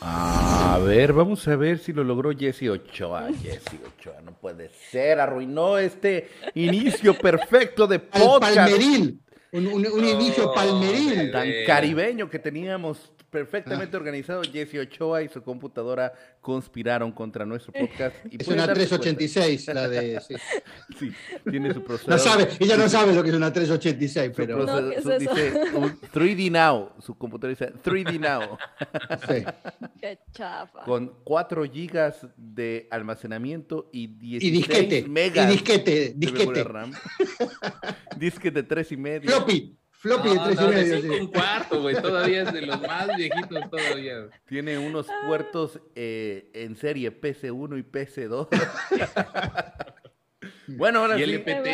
A ver, vamos a ver si lo logró Jesse Ochoa. Jesse Ochoa, no puede ser, arruinó este inicio perfecto de podcast. palmeril, un, un inicio palmeril. Tan caribeño que teníamos perfectamente ah. organizado. Jesse Ochoa y su computadora conspiraron contra nuestro podcast. Y es una 386, la de. Sí. tiene su procesador. No sabe, ella no sabe lo que es una 386, pero. dice 3D Now. Su computadora dice 3D Now. Sí. Qué chafa. Con 4 gigas de almacenamiento y 16 y disquete, megas. Y disquete, disquete. De RAM. disquete 3 y medio. Floppy. Floppy de 3 y medio. Sí. un cuarto, güey. Todavía es de los más viejitos todavía. Tiene unos puertos eh, en serie PC1 y PC2. bueno, ahora y sí. LPT.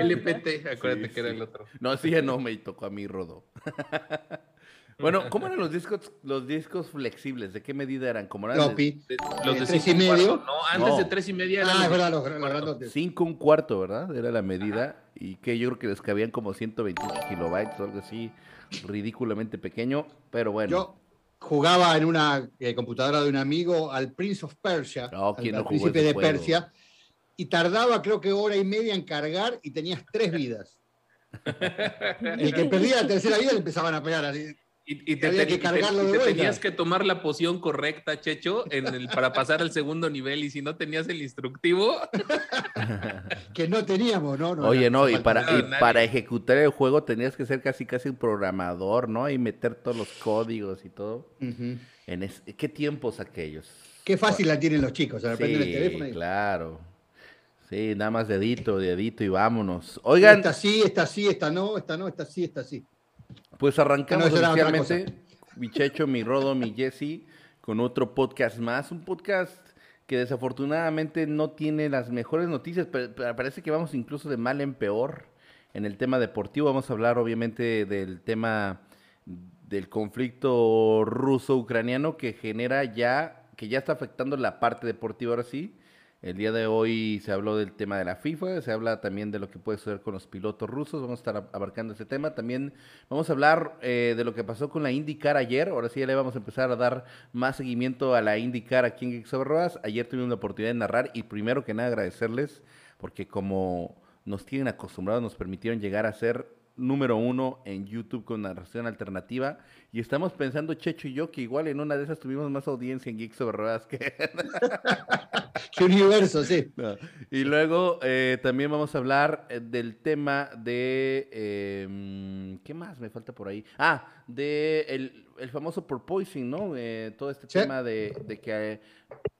LPT, acuérdate que era el otro. No, sí, ya no me tocó a mí, Rodo. Bueno, ¿cómo eran los discos, los discos flexibles? ¿De qué medida eran? ¿Cómo eran? Los de tres y medio. no, antes de tres y media Ah, es verdad, los, grandes. Cinco un cuarto, ¿verdad? Era la medida. Y que yo creo que les cabían como 128 kilobytes o algo así, ridículamente pequeño, pero bueno. Yo jugaba en una eh, computadora de un amigo al Prince of Persia, oh, al, príncipe de Persia, y tardaba creo que hora y media en cargar y tenías tres vidas. El que perdía la tercera vida le empezaban a pegar así. Y, te, que cargarlo tenías que tomar la poción correcta, Checho, en el, para pasar al segundo nivel. Y si no tenías el instructivo. que no teníamos, ¿no? Oye, no, y para, para ejecutar el juego tenías que ser casi casi un programador, ¿no? Y meter todos los códigos y todo. en ¿Qué tiempos aquellos? Qué fácil la tienen los chicos, sí, el teléfono. Claro. Sí, nada más dedito, dedito y vámonos. Oigan. Esta sí, esta sí, esta no, esta no, esta sí, esta sí. Pues arrancamos oficialmente, mi Checho, mi Rodo, mi Jesse, con otro podcast más. Un podcast que desafortunadamente no tiene las mejores noticias, pero, parece que vamos incluso de mal en peor en el tema deportivo. Vamos a hablar obviamente del tema del conflicto ruso-ucraniano que genera ya, que ya está afectando la parte deportiva ahora sí. El día de hoy se habló del tema de la FIFA, se habla también de lo que puede suceder con los pilotos rusos, vamos a estar abarcando ese tema. También vamos a hablar eh, de lo que pasó con la IndyCar ayer, ahora sí ya le vamos a empezar a dar más seguimiento a la IndyCar aquí en Geeks Ayer tuvimos la oportunidad de narrar y primero que nada agradecerles porque como nos tienen acostumbrados, nos permitieron llegar a ser número uno en YouTube con narración alternativa. Y estamos pensando, Checho y yo, que igual en una de esas tuvimos más audiencia en Geeks sobre Ruedas que... ¿Qué universo, sí. Y luego eh, también vamos a hablar eh, del tema de... Em, ¿Qué más me falta por ahí? Ah, de el, el famoso porpoising, ¿no? Eh, todo este tema de, de que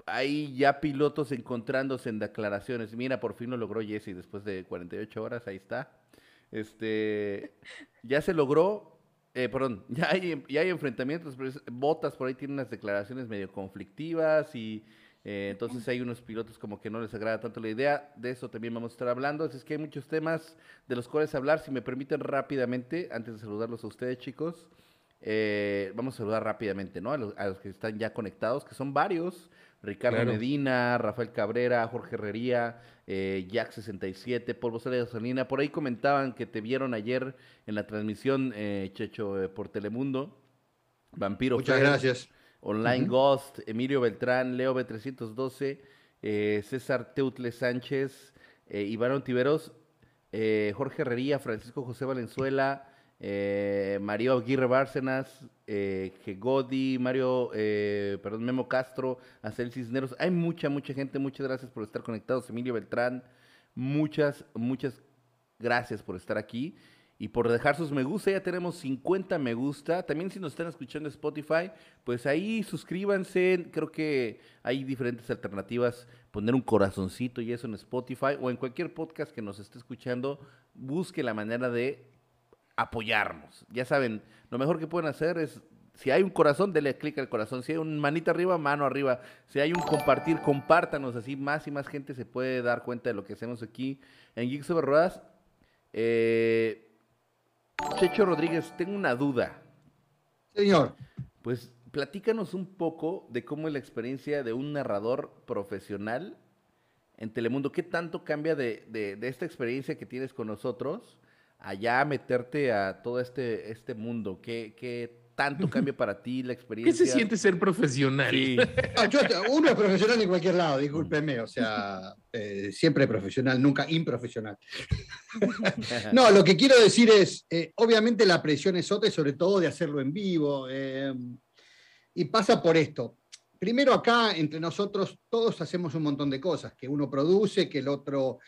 hay ya pilotos encontrándose en declaraciones. Mira, por fin lo logró Jesse después de 48 horas, ahí está. Este, ya se logró, eh, perdón, ya hay, ya hay enfrentamientos, pero Botas por ahí tiene unas declaraciones medio conflictivas y eh, entonces hay unos pilotos como que no les agrada tanto la idea. De eso también vamos a estar hablando. Así es que hay muchos temas de los cuales hablar. Si me permiten rápidamente, antes de saludarlos a ustedes, chicos, eh, vamos a saludar rápidamente ¿no? a los, a los que están ya conectados, que son varios. Ricardo Medina, Rafael Cabrera, Jorge Herrería, eh, Jack67, Polvo Sale de Gasolina. Por ahí comentaban que te vieron ayer en la transmisión, eh, Checho, eh, por Telemundo. Vampiro. Muchas gracias. Online Ghost, Emilio Beltrán, Leo B312, eh, César Teutle Sánchez, Iván Ontiveros, Jorge Herrería, Francisco José Valenzuela, eh, Mario Aguirre Bárcenas, eh, Gegodi, Mario, eh, perdón, Memo Castro, Acel Cisneros. Hay mucha, mucha gente. Muchas gracias por estar conectados. Emilio Beltrán, muchas, muchas gracias por estar aquí y por dejar sus me gusta. Ya tenemos 50 me gusta. También si nos están escuchando Spotify, pues ahí suscríbanse. Creo que hay diferentes alternativas. Poner un corazoncito y eso en Spotify o en cualquier podcast que nos esté escuchando. Busque la manera de apoyarnos. Ya saben, lo mejor que pueden hacer es, si hay un corazón, denle clic al corazón. Si hay un manita arriba, mano arriba. Si hay un compartir, compártanos. Así más y más gente se puede dar cuenta de lo que hacemos aquí en Geeks Over Ruedas. Eh, Checho Rodríguez, tengo una duda. Señor. Pues platícanos un poco de cómo es la experiencia de un narrador profesional en Telemundo. ¿Qué tanto cambia de, de esta experiencia que tienes con nosotros? Allá meterte a todo este, este mundo? ¿Qué, qué tanto cambia para ti la experiencia? ¿Qué se siente ser profesional? Ah, uno es profesional en cualquier lado, discúlpeme, o sea, eh, siempre profesional, nunca improfesional. no, lo que quiero decir es, eh, obviamente la presión es otra y sobre todo de hacerlo en vivo. Eh, y pasa por esto. Primero acá, entre nosotros, todos hacemos un montón de cosas, que uno produce, que el otro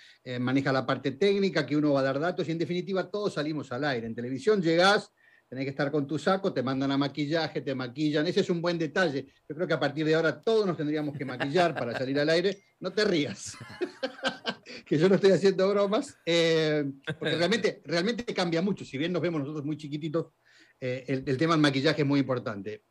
maneja la parte técnica, que uno va a dar datos y en definitiva todos salimos al aire. En televisión llegás, tenés que estar con tu saco, te mandan a maquillaje, te maquillan. Ese es un buen detalle. Yo creo que a partir de ahora todos nos tendríamos que maquillar para salir al aire. No te rías, que yo no estoy haciendo bromas, eh, porque realmente, realmente cambia mucho. Si bien nos vemos nosotros muy chiquititos, eh, el, tema del maquillaje es muy importante.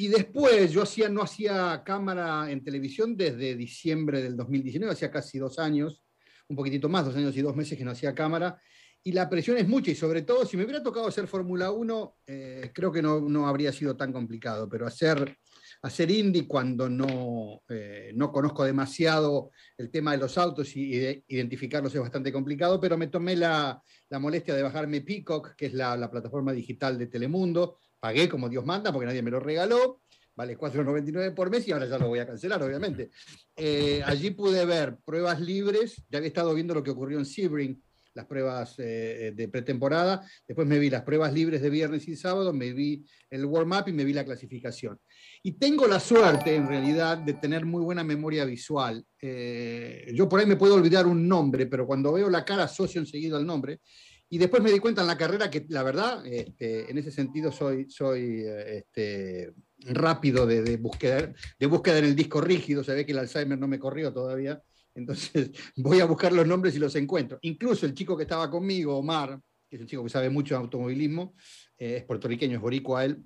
Y después yo hacía, no hacía cámara en televisión desde diciembre del 2019, hacía casi dos años, un poquitito más, dos años y dos meses que no hacía cámara. Y la presión es mucha y sobre todo si me hubiera tocado hacer Fórmula 1, eh, creo que no, habría sido tan complicado, pero hacer, hacer Indy cuando no, eh, no conozco demasiado el tema de los autos y, identificarlos es bastante complicado, pero me tomé la, molestia de bajarme Peacock, que es la, plataforma digital de Telemundo, pagué como Dios manda porque nadie me lo regaló, vale 4,99 por mes y ahora ya lo voy a cancelar, obviamente. Eh, allí pude ver pruebas libres, ya había estado viendo lo que ocurrió en Sebring las pruebas eh, eh, de pretemporada, después me vi las pruebas libres de viernes y sábado, me vi el warm-up y me vi la clasificación. Y tengo la suerte, en realidad, de tener muy buena memoria visual. Yo por ahí me puedo olvidar un nombre, pero cuando veo la cara asocio enseguida al nombre. Y después me di cuenta en la carrera que, la verdad, este, en ese sentido soy, soy este, rápido de, de, búsqueda, de en el disco rígido. Se ve que el Alzheimer no me corrió todavía. Entonces voy a buscar los nombres y los encuentro. Incluso el chico que estaba conmigo, Omar, que es un chico que sabe mucho de automovilismo, eh, es puertorriqueño, es boricua él,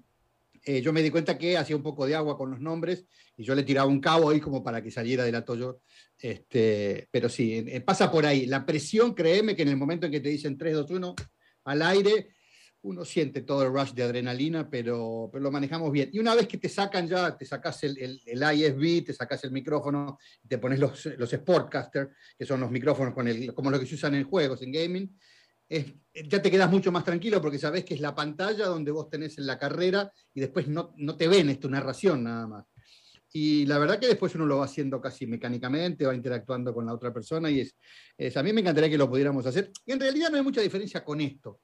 eh, yo me di cuenta que hacía un poco de agua con los nombres y yo le tiraba un cabo ahí como para que saliera del atollo. Este, pero sí, eh, pasa por ahí. La presión, créeme que en el momento en que te dicen 3, 2, 1 al aire, uno siente todo el rush de adrenalina, pero, pero, lo manejamos bien. Y una vez que te sacan ya, te sacas el, el, ISB, te sacas el micrófono, te pones los, los Sportcaster, que son los micrófonos con el, como los que se usan en juegos, en gaming, ya te quedas mucho más tranquilo porque sabes que es la pantalla donde vos tenés en la carrera y después no, no te ven, es tu narración nada más. Y la verdad que después uno lo va haciendo casi mecánicamente, va interactuando con la otra persona y es, es, a mí me encantaría que lo pudiéramos hacer. Y en realidad no hay mucha diferencia con esto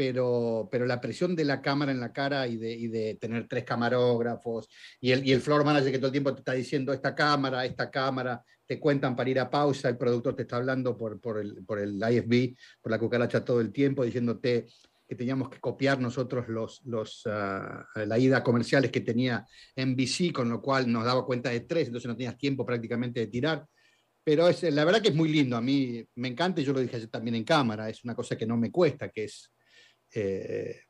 pero, pero la presión de la cámara en la cara y de, y de tener tres camarógrafos y el, y el floor manager que todo el tiempo te está diciendo esta cámara, esta cámara, te cuentan para ir a pausa, el productor te está hablando por, por, el, por el IFB, por la cucaracha todo el tiempo, diciéndote que teníamos que copiar nosotros los, los, uh, la ida comerciales que tenía NBC, con lo cual nos daba cuenta de tres, entonces no tenías tiempo prácticamente de tirar. Pero es, la verdad que es muy lindo, a mí me encanta y yo lo dije también en cámara, es una cosa que no me cuesta, que es eh,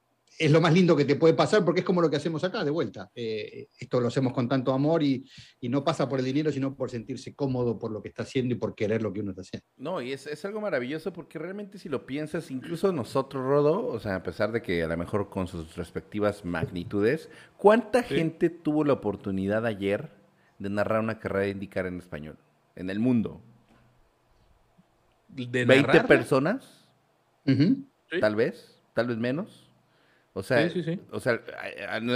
es lo más lindo que te puede pasar porque es como lo que hacemos acá, de vuelta. Eh, esto lo hacemos con tanto amor y, no pasa por el dinero, sino por sentirse cómodo por lo que está haciendo y por querer lo que uno está haciendo. No, y es, algo maravilloso porque realmente si lo piensas, incluso nosotros, Rodo, o sea, a pesar de que a lo mejor con sus respectivas magnitudes, ¿cuánta gente tuvo la oportunidad ayer de narrar una carrera de indicar en español en el mundo? ¿De ¿20 personas? Tal vez tal vez menos. O sea, o sea,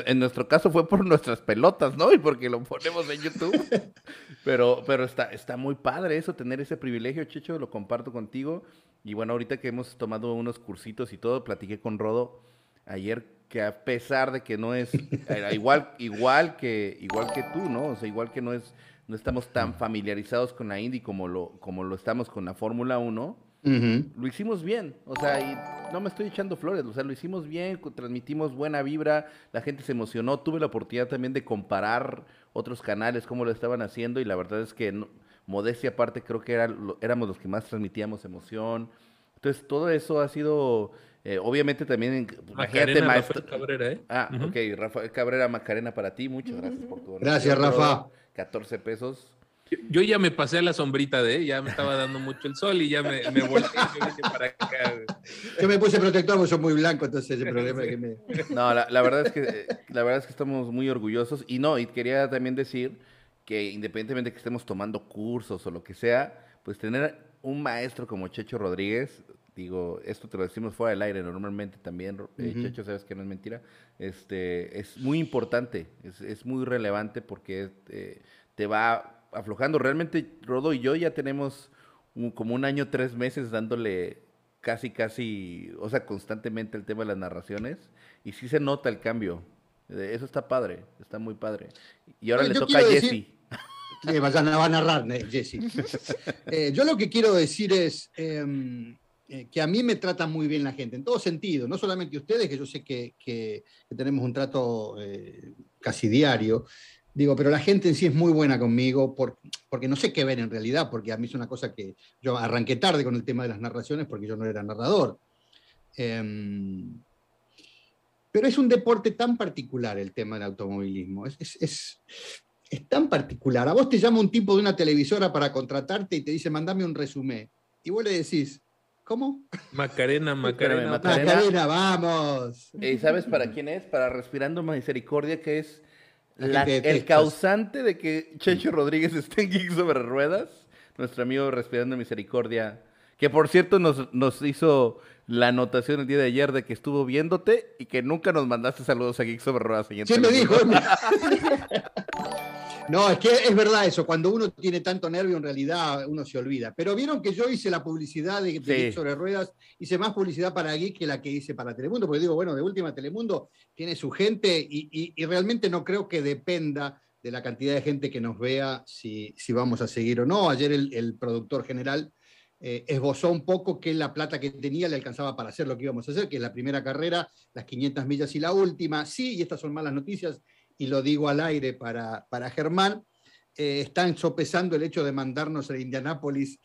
en nuestro caso fue por nuestras pelotas, ¿no? Y porque lo ponemos en YouTube. pero, pero está, está muy padre eso, tener ese privilegio, Checho, lo comparto contigo. Y bueno, ahorita que hemos tomado unos cursitos y todo, platiqué con Rodo ayer que a pesar de que no es igual, igual que, igual que tú, ¿no? O sea, igual que no es, no estamos tan familiarizados con la Indy como lo, como lo estamos con la Fórmula 1 lo hicimos bien, o sea, y no me estoy echando flores, o sea, lo hicimos bien, transmitimos buena vibra, la gente se emocionó, tuve la oportunidad también de comparar otros canales, cómo lo estaban haciendo, y la verdad es que, modestia aparte, creo que era, éramos los que más transmitíamos emoción. Entonces, todo eso ha sido, eh, obviamente también, imagínate, maestro. Cabrera, ¿eh? Ah, ok, Rafael Cabrera Macarena para ti, muchas gracias por tu Gracias, Rafa. 14 pesos. Yo ya me pasé a la sombrita de, ya me estaba dando mucho el sol y ya me, me volteé y me vine para acá. Yo me puse protector porque soy muy blanco, entonces el problema es que me... No, la, verdad es que la verdad es que estamos muy orgullosos y no, y quería también decir que independientemente de que estemos tomando cursos o lo que sea, pues tener un maestro como Checho Rodríguez digo, esto te lo decimos fuera del aire normalmente también, eh, Checho, sabes que no es mentira, este, es muy importante, es, muy relevante porque eh, te va aflojando. Realmente Rodo y yo ya tenemos como un año, tres meses dándole casi, casi, o sea, constantemente el tema de las narraciones y sí se nota el cambio. Eh, eso está padre, está muy padre. Y ahora le toca a Jesse. vayan a narrar, Jesse. yo lo que quiero decir es, em, eh, que a mí me trata muy bien la gente, en todo sentido, no solamente ustedes, que yo sé que, tenemos un trato eh, casi diario, digo, pero la gente en sí es muy buena conmigo porque no sé qué ver en realidad, porque a mí es una cosa que yo arranqué tarde con el tema de las narraciones porque yo no era narrador. Em, pero es un deporte tan particular el tema del automovilismo, es, es, es tan particular. A vos te llama un tipo de una televisora para contratarte y te dice, mandame un resumen. Y vos le decís, ¿Cómo? Macarena, Macarena. Macarena, vamos. ¿Y sabes para quién es? Para Respirando Misericordia, que es el causante de que Checho Rodríguez esté en Geek sobre Ruedas. Nuestro amigo Respirando Misericordia, que por cierto nos, nos hizo la anotación el día de ayer de que estuvo viéndote y que nunca nos mandaste saludos a Geek sobre Ruedas. Sí, me dijo. No, es que es verdad eso, cuando uno tiene tanto nervio en realidad uno se olvida. Pero vieron que yo hice la publicidad de, Geek sobre ruedas, hice más publicidad para Geek que la que hice para Telemundo, porque digo, bueno, de última Telemundo tiene su gente y, realmente no creo que dependa de la cantidad de gente que nos vea si, si vamos a seguir o no. Ayer el, productor general eh, esbozó un poco que la plata que tenía le alcanzaba para hacer lo que íbamos a hacer, que es la primera carrera, las 500 millas y la última. Sí, y estas son malas noticias, y lo digo al aire para, para Germán, eh, están sopesando el hecho de mandarnos a Indianápolis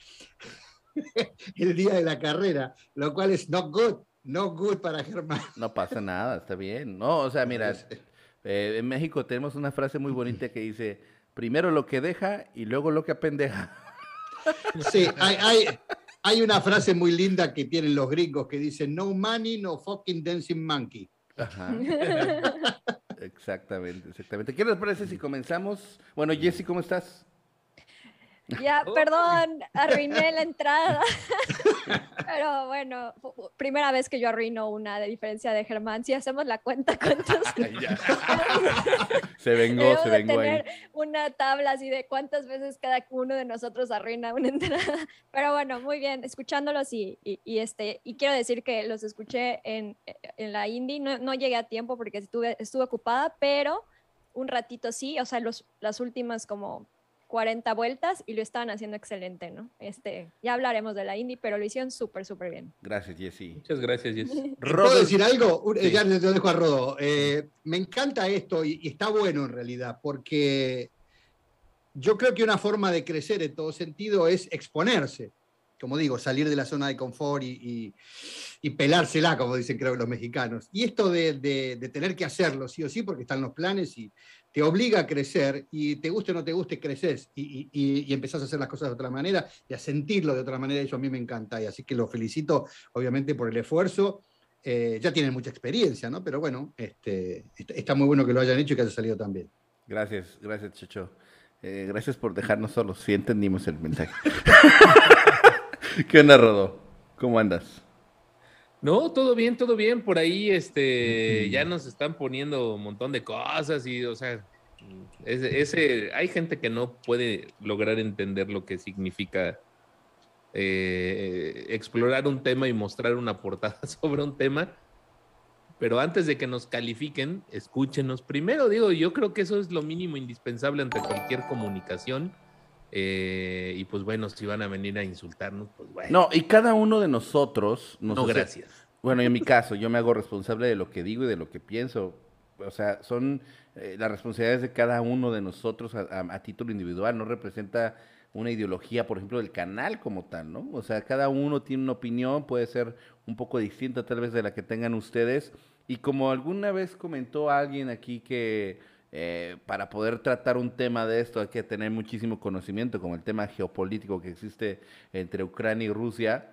el día de la carrera, lo cual es not good, no good para Germán. No pasa nada, está bien. No, o sea, mira, eh, en México tenemos una frase muy bonita que dice, primero lo que deja y luego lo que apendeja. Sí, hay, hay, hay una frase muy linda que tienen los gringos que dice, no money, no fucking dancing monkey. Ajá. Exactamente, exactamente. ¿Qué les parece si comenzamos? Bueno, Jessy, ¿cómo estás? Ya, oh. perdón, arruiné la entrada. Pero bueno, primera vez que yo arruino una, de diferencia de Germán. Si hacemos la cuenta, ¿cuántos? se vengó, se vengó tener una tabla así de cuántas veces cada uno de nosotros arruina una entrada. Pero bueno, muy bien, escuchándolos y, y, este, y quiero decir que los escuché en, en la indie. No, no, llegué a tiempo porque estuve, estuve ocupada, pero un ratito sí, o sea, los, las últimas como 40 vueltas y lo estaban haciendo excelente, ¿no? Este, ya hablaremos de la Indy, pero lo hicieron súper, súper bien. Gracias, Jessy. Muchas gracias, Jessy. ¿Puedo decir algo? Ya le dejo a Rodo. Eh, me encanta esto y, está bueno en realidad, porque yo creo que una forma de crecer en todo sentido es exponerse. Como digo, salir de la zona de confort y, pelársela, como dicen creo los mexicanos. Y esto de, de, tener que hacerlo sí o sí, porque están los planes y, te obliga a crecer y te guste o no te guste, creces y, y, empezás a hacer las cosas de otra manera y a sentirlo de otra manera. Eso a mí me encanta y así que lo felicito obviamente por el esfuerzo. Eh, ya tienen mucha experiencia, ¿no? Pero bueno, este, está muy bueno que lo hayan hecho y que haya salido tan bien. Gracias, gracias, Checho. Eh, gracias por dejarnos solos. Sí entendimos el mensaje. ¿Qué onda, Rodo? ¿Cómo andas? No, todo bien, todo bien. Por ahí, este, ya nos están poniendo un montón de cosas y, o sea, ese, hay gente que no puede lograr entender lo que significa eh, explorar un tema y mostrar una portada sobre un tema. Pero antes de que nos califiquen, escúchenos primero. Digo, yo creo que eso es lo mínimo indispensable ante cualquier comunicación. Eh, y pues bueno, si van a venir a insultarnos, pues bueno. No, y cada uno de nosotros... no, gracias. Bueno, en mi caso, yo me hago responsable de lo que digo y de lo que pienso. O sea, son eh, las responsabilidades de cada uno de nosotros a, título individual. No representa una ideología, por ejemplo, del canal como tal, ¿no? O sea, cada uno tiene una opinión, puede ser un poco distinta tal vez de la que tengan ustedes. Y como alguna vez comentó alguien aquí que eh, para poder tratar un tema de esto hay que tener muchísimo conocimiento, como el tema geopolítico que existe entre Ucrania y Rusia,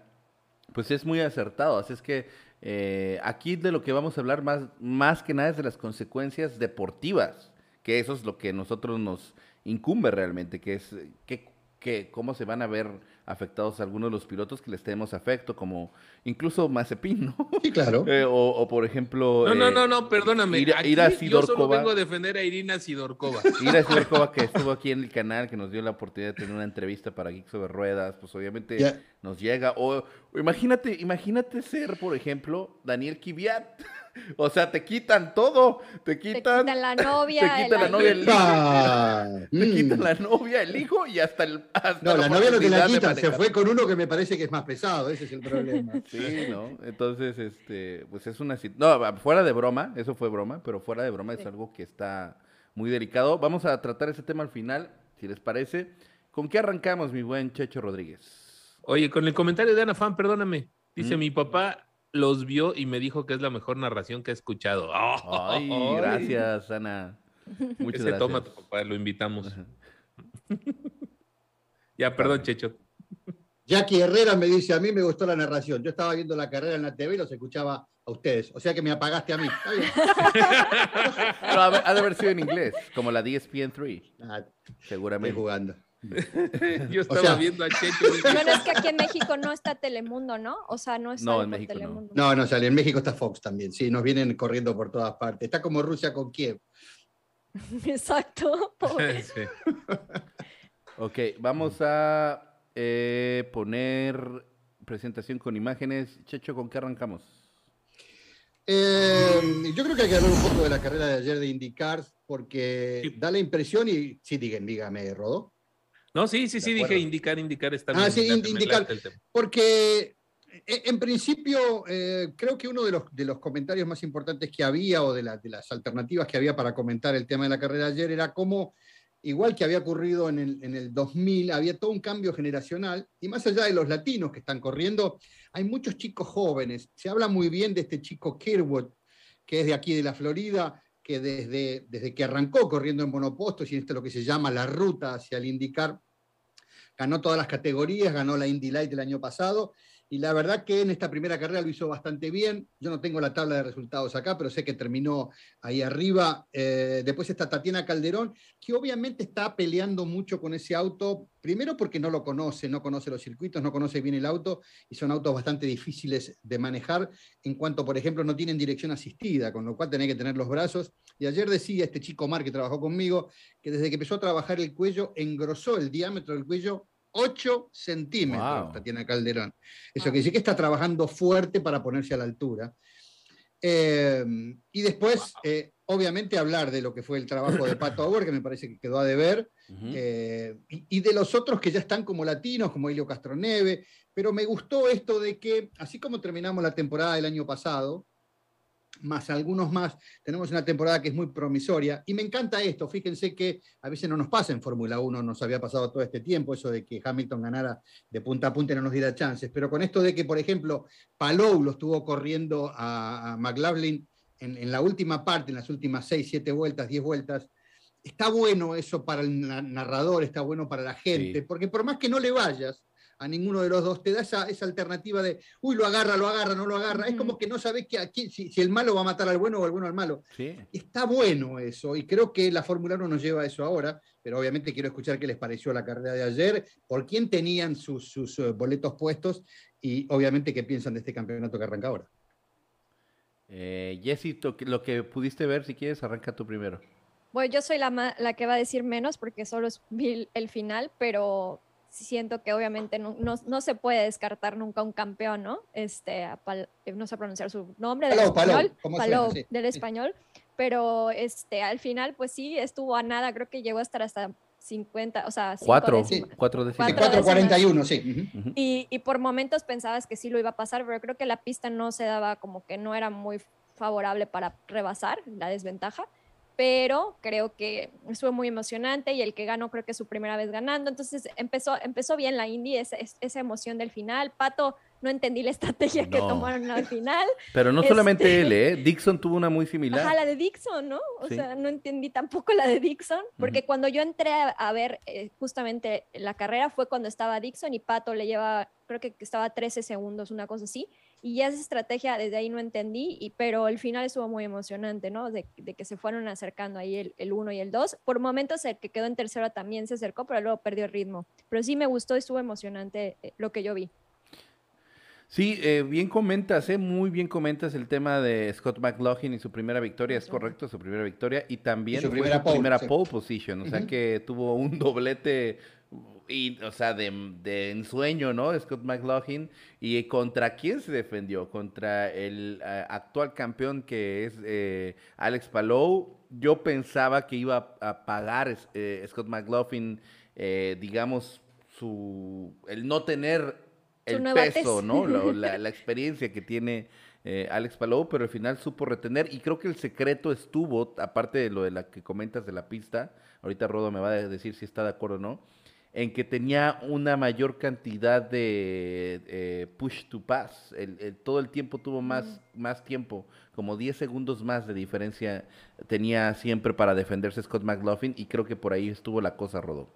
pues es muy acertado. Así es que eh, aquí de lo que vamos a hablar más, más que nada es de las consecuencias deportivas, que eso es lo que nosotros nos incumbe realmente, que es que cómo se van a ver afectados algunos de los pilotos que les tenemos afecto, como incluso Mazepin, ¿no? Sí, claro. Eh, o, o, por ejemplo... No, no, eh, no, no, perdóname. Ira- Aquí Ira yo solo Sidorkova. vengo a defender a Irina Sidorkova. Ira Sidorkova, que estuvo aquí en el canal, que nos dio la oportunidad de tener una entrevista para Geeks sobre Ruedas, pues obviamente nos llega. O, o imagínate, imagínate ser, por ejemplo, Daniel Kiviat. O sea, te quitan todo. Te Te quitan, quitan la novia. te quitan la el- novia, el hijo. Ah, Te mm. quitan la novia, el hijo y hasta el. hasta No, la novia no te la quitan, se fue con uno que me parece que es más pesado, ese es el problema. Sí, ¿no? Entonces, este, pues es una... No, fuera de broma, eso fue broma, pero fuera de broma es algo que está muy delicado. Vamos a tratar ese tema al final, si les parece. ¿Con qué arrancamos, mi buen Checho Rodríguez? Oye, con el comentario de Ana Fan, perdóname. Dice, Mm. mi papá los vio y me dijo que es la mejor narración que he escuchado. Ay, gracias, Ana. Muchas Ese gracias. toma tu papá, lo invitamos. Ya, perdón, Checho. Jackie Herrera me dice, a mí me gustó la narración. Yo estaba viendo la carrera en la TV y los escuchaba a ustedes. O sea que me apagaste a mí. Está bien. Pero ha, de haber sido en inglés, como la E DSPN3, Ah, estoy seguramente. jugando. Yo estaba sea- viendo a Checho. Bueno, es que aquí en México no está Telemundo, ¿no? O sea, no está No, en México no. Telemundo. No, no sale. En México está Fox también. Sí, nos vienen corriendo por todas partes. Está como Rusia con Kiev. Exacto. pobre. Sí. Ok, vamos a eh, poner presentación con imágenes. Checho, ¿con qué arrancamos? Eh, yo creo que hay que hablar un poco de la carrera de ayer de IndyCar porque Sí. da la impresión y sí, digan, dígame, Rodó. No, sí, sí, sí, dije indicar, indicar está Ah, bien. sí, late, me indicar. Porque eh, en principio eh, creo que uno de los, de los comentarios más importantes que había o de, la- de las alternativas que había para comentar el tema de la carrera ayer era cómo, igual que había ocurrido en el, en el 2000, había todo un cambio generacional y más allá de los latinos que están corriendo, hay muchos chicos jóvenes. Se habla muy bien de este chico Kirwood, que es de aquí de la Florida, que desde, desde que arrancó corriendo en monopostos y esto es lo que se llama la ruta hacia el IndyCar, ganó todas las categorías, ganó la Indy Light el año pasado, y la verdad que en esta primera carrera lo hizo bastante bien. Yo no tengo la tabla de resultados acá, pero sé que terminó ahí arriba. Eh, después está Tatiana Calderón, que obviamente está peleando mucho con ese auto, primero porque no lo conoce, no conoce los circuitos, no conoce bien el auto, y son autos bastante difíciles de manejar, en cuanto, por ejemplo, no tienen dirección asistida, con lo cual tenés que tener los brazos. Y ayer decía este chico Mar que trabajó conmigo, que desde que empezó a trabajar el cuello, engrosó el diámetro del cuello 8 centímetros, Wow. Tatiana Calderón. Eso Wow. quiere decir que está trabajando fuerte para ponerse a la altura. Eh, y después, eh, obviamente, hablar de lo que fue el trabajo de Pato Auer, que me parece que quedó a deber, eh, y, y de los otros que ya están como latinos, como Helio Castroneve, pero me gustó esto de que, así como terminamos la temporada del año pasado, más algunos más, tenemos una temporada que es muy promisoria, y me encanta esto, fíjense que a veces no nos pasa en Fórmula 1, nos había pasado todo este tiempo, eso de que Hamilton ganara de punta a punta y no nos diera chances, pero con esto de que, por ejemplo, Palou lo estuvo corriendo a, a McLaughlin en, en la última parte, en las últimas 6, 7 vueltas, 10 vueltas, está bueno eso para el na- narrador, está bueno para la gente, Sí. porque por más que no le vayas a ninguno de los dos, te da esa, esa alternativa de, uy, lo agarra, lo agarra, no lo agarra. Es como que no sabes que aquí, si, si el malo va a matar al bueno o el bueno al malo. Sí. Está bueno eso, y creo que la Fórmula 1 nos lleva a eso ahora, pero obviamente quiero escuchar qué les pareció la carrera de ayer, por quién tenían sus, sus eh, boletos puestos y obviamente qué piensan de este campeonato que arranca ahora. Eh, Jessy, lo que pudiste ver, si quieres, arranca tú primero. Bueno, yo soy la, ma- la que va a decir menos porque solo es- vi el- final, pero siento que obviamente no, no- no se puede descartar nunca un campeón, ¿no? Este, a Pal- eh, no sé pronunciar su nombre del Palou, español, ¿cómo Palou, suena? Sí, del sí. español, pero este, al final, pues sí, estuvo a nada, creo que llegó a estar hasta 50, o sea, cinco Cuatro, décimas. cuatro Sí, décimas. Cuatro 4.41, sí. Y, y por momentos pensabas que sí lo iba a pasar, pero creo que la pista no se daba como que no era muy favorable para rebasar la desventaja. Pero creo que estuvo muy emocionante y el que ganó creo que es su primera vez ganando. Entonces empezó, empezó bien la Indy, esa, es- esa emoción del final. Pato, no entendí la estrategia que tomaron al final. Pero no solamente Este- él, ¿eh? Dixon tuvo una muy similar. Ajá, la de Dixon, ¿no? O Sí. sea, no entendí tampoco la de Dixon, porque cuando yo entré a, a ver eh, justamente la carrera fue cuando estaba Dixon y Pato le lleva, creo que estaba 13 segundos, una cosa así, y ya esa estrategia desde ahí no entendí, y, pero el final estuvo muy emocionante, ¿no? De, de que se fueron acercando ahí el, el 1 y el 2. Por momentos el que quedó en tercero también se acercó, pero luego perdió el ritmo. Pero sí me gustó, estuvo emocionante eh, lo que yo vi. Sí, eh, bien comentas, eh, muy bien comentas el tema de Scott McLaughlin y su primera victoria, es correcto, su primera victoria, y también Y su fue primera su pole, primera sí. pole position, o sea Ujú. que tuvo un doblete, y, o sea, de, de ensueño, ¿no? Scott McLaughlin, y contra quién se defendió, contra el eh, actual campeón que es eh, Alex Palou, yo pensaba que iba a pagar eh, Scott McLaughlin, eh, digamos, su, el no tener el peso. ¿no? La, la experiencia que tiene eh, Alex Palou, pero al final supo retener y creo que el secreto estuvo, aparte de lo de la que comentas de la pista, ahorita Rodo me va a decir si está de acuerdo o no, en que tenía una mayor cantidad de eh, push to pass, el, el- todo el tiempo tuvo más, más tiempo, como 10 segundos más de diferencia tenía siempre para defenderse Scott McLaughlin y creo que por ahí estuvo la cosa, Rodo.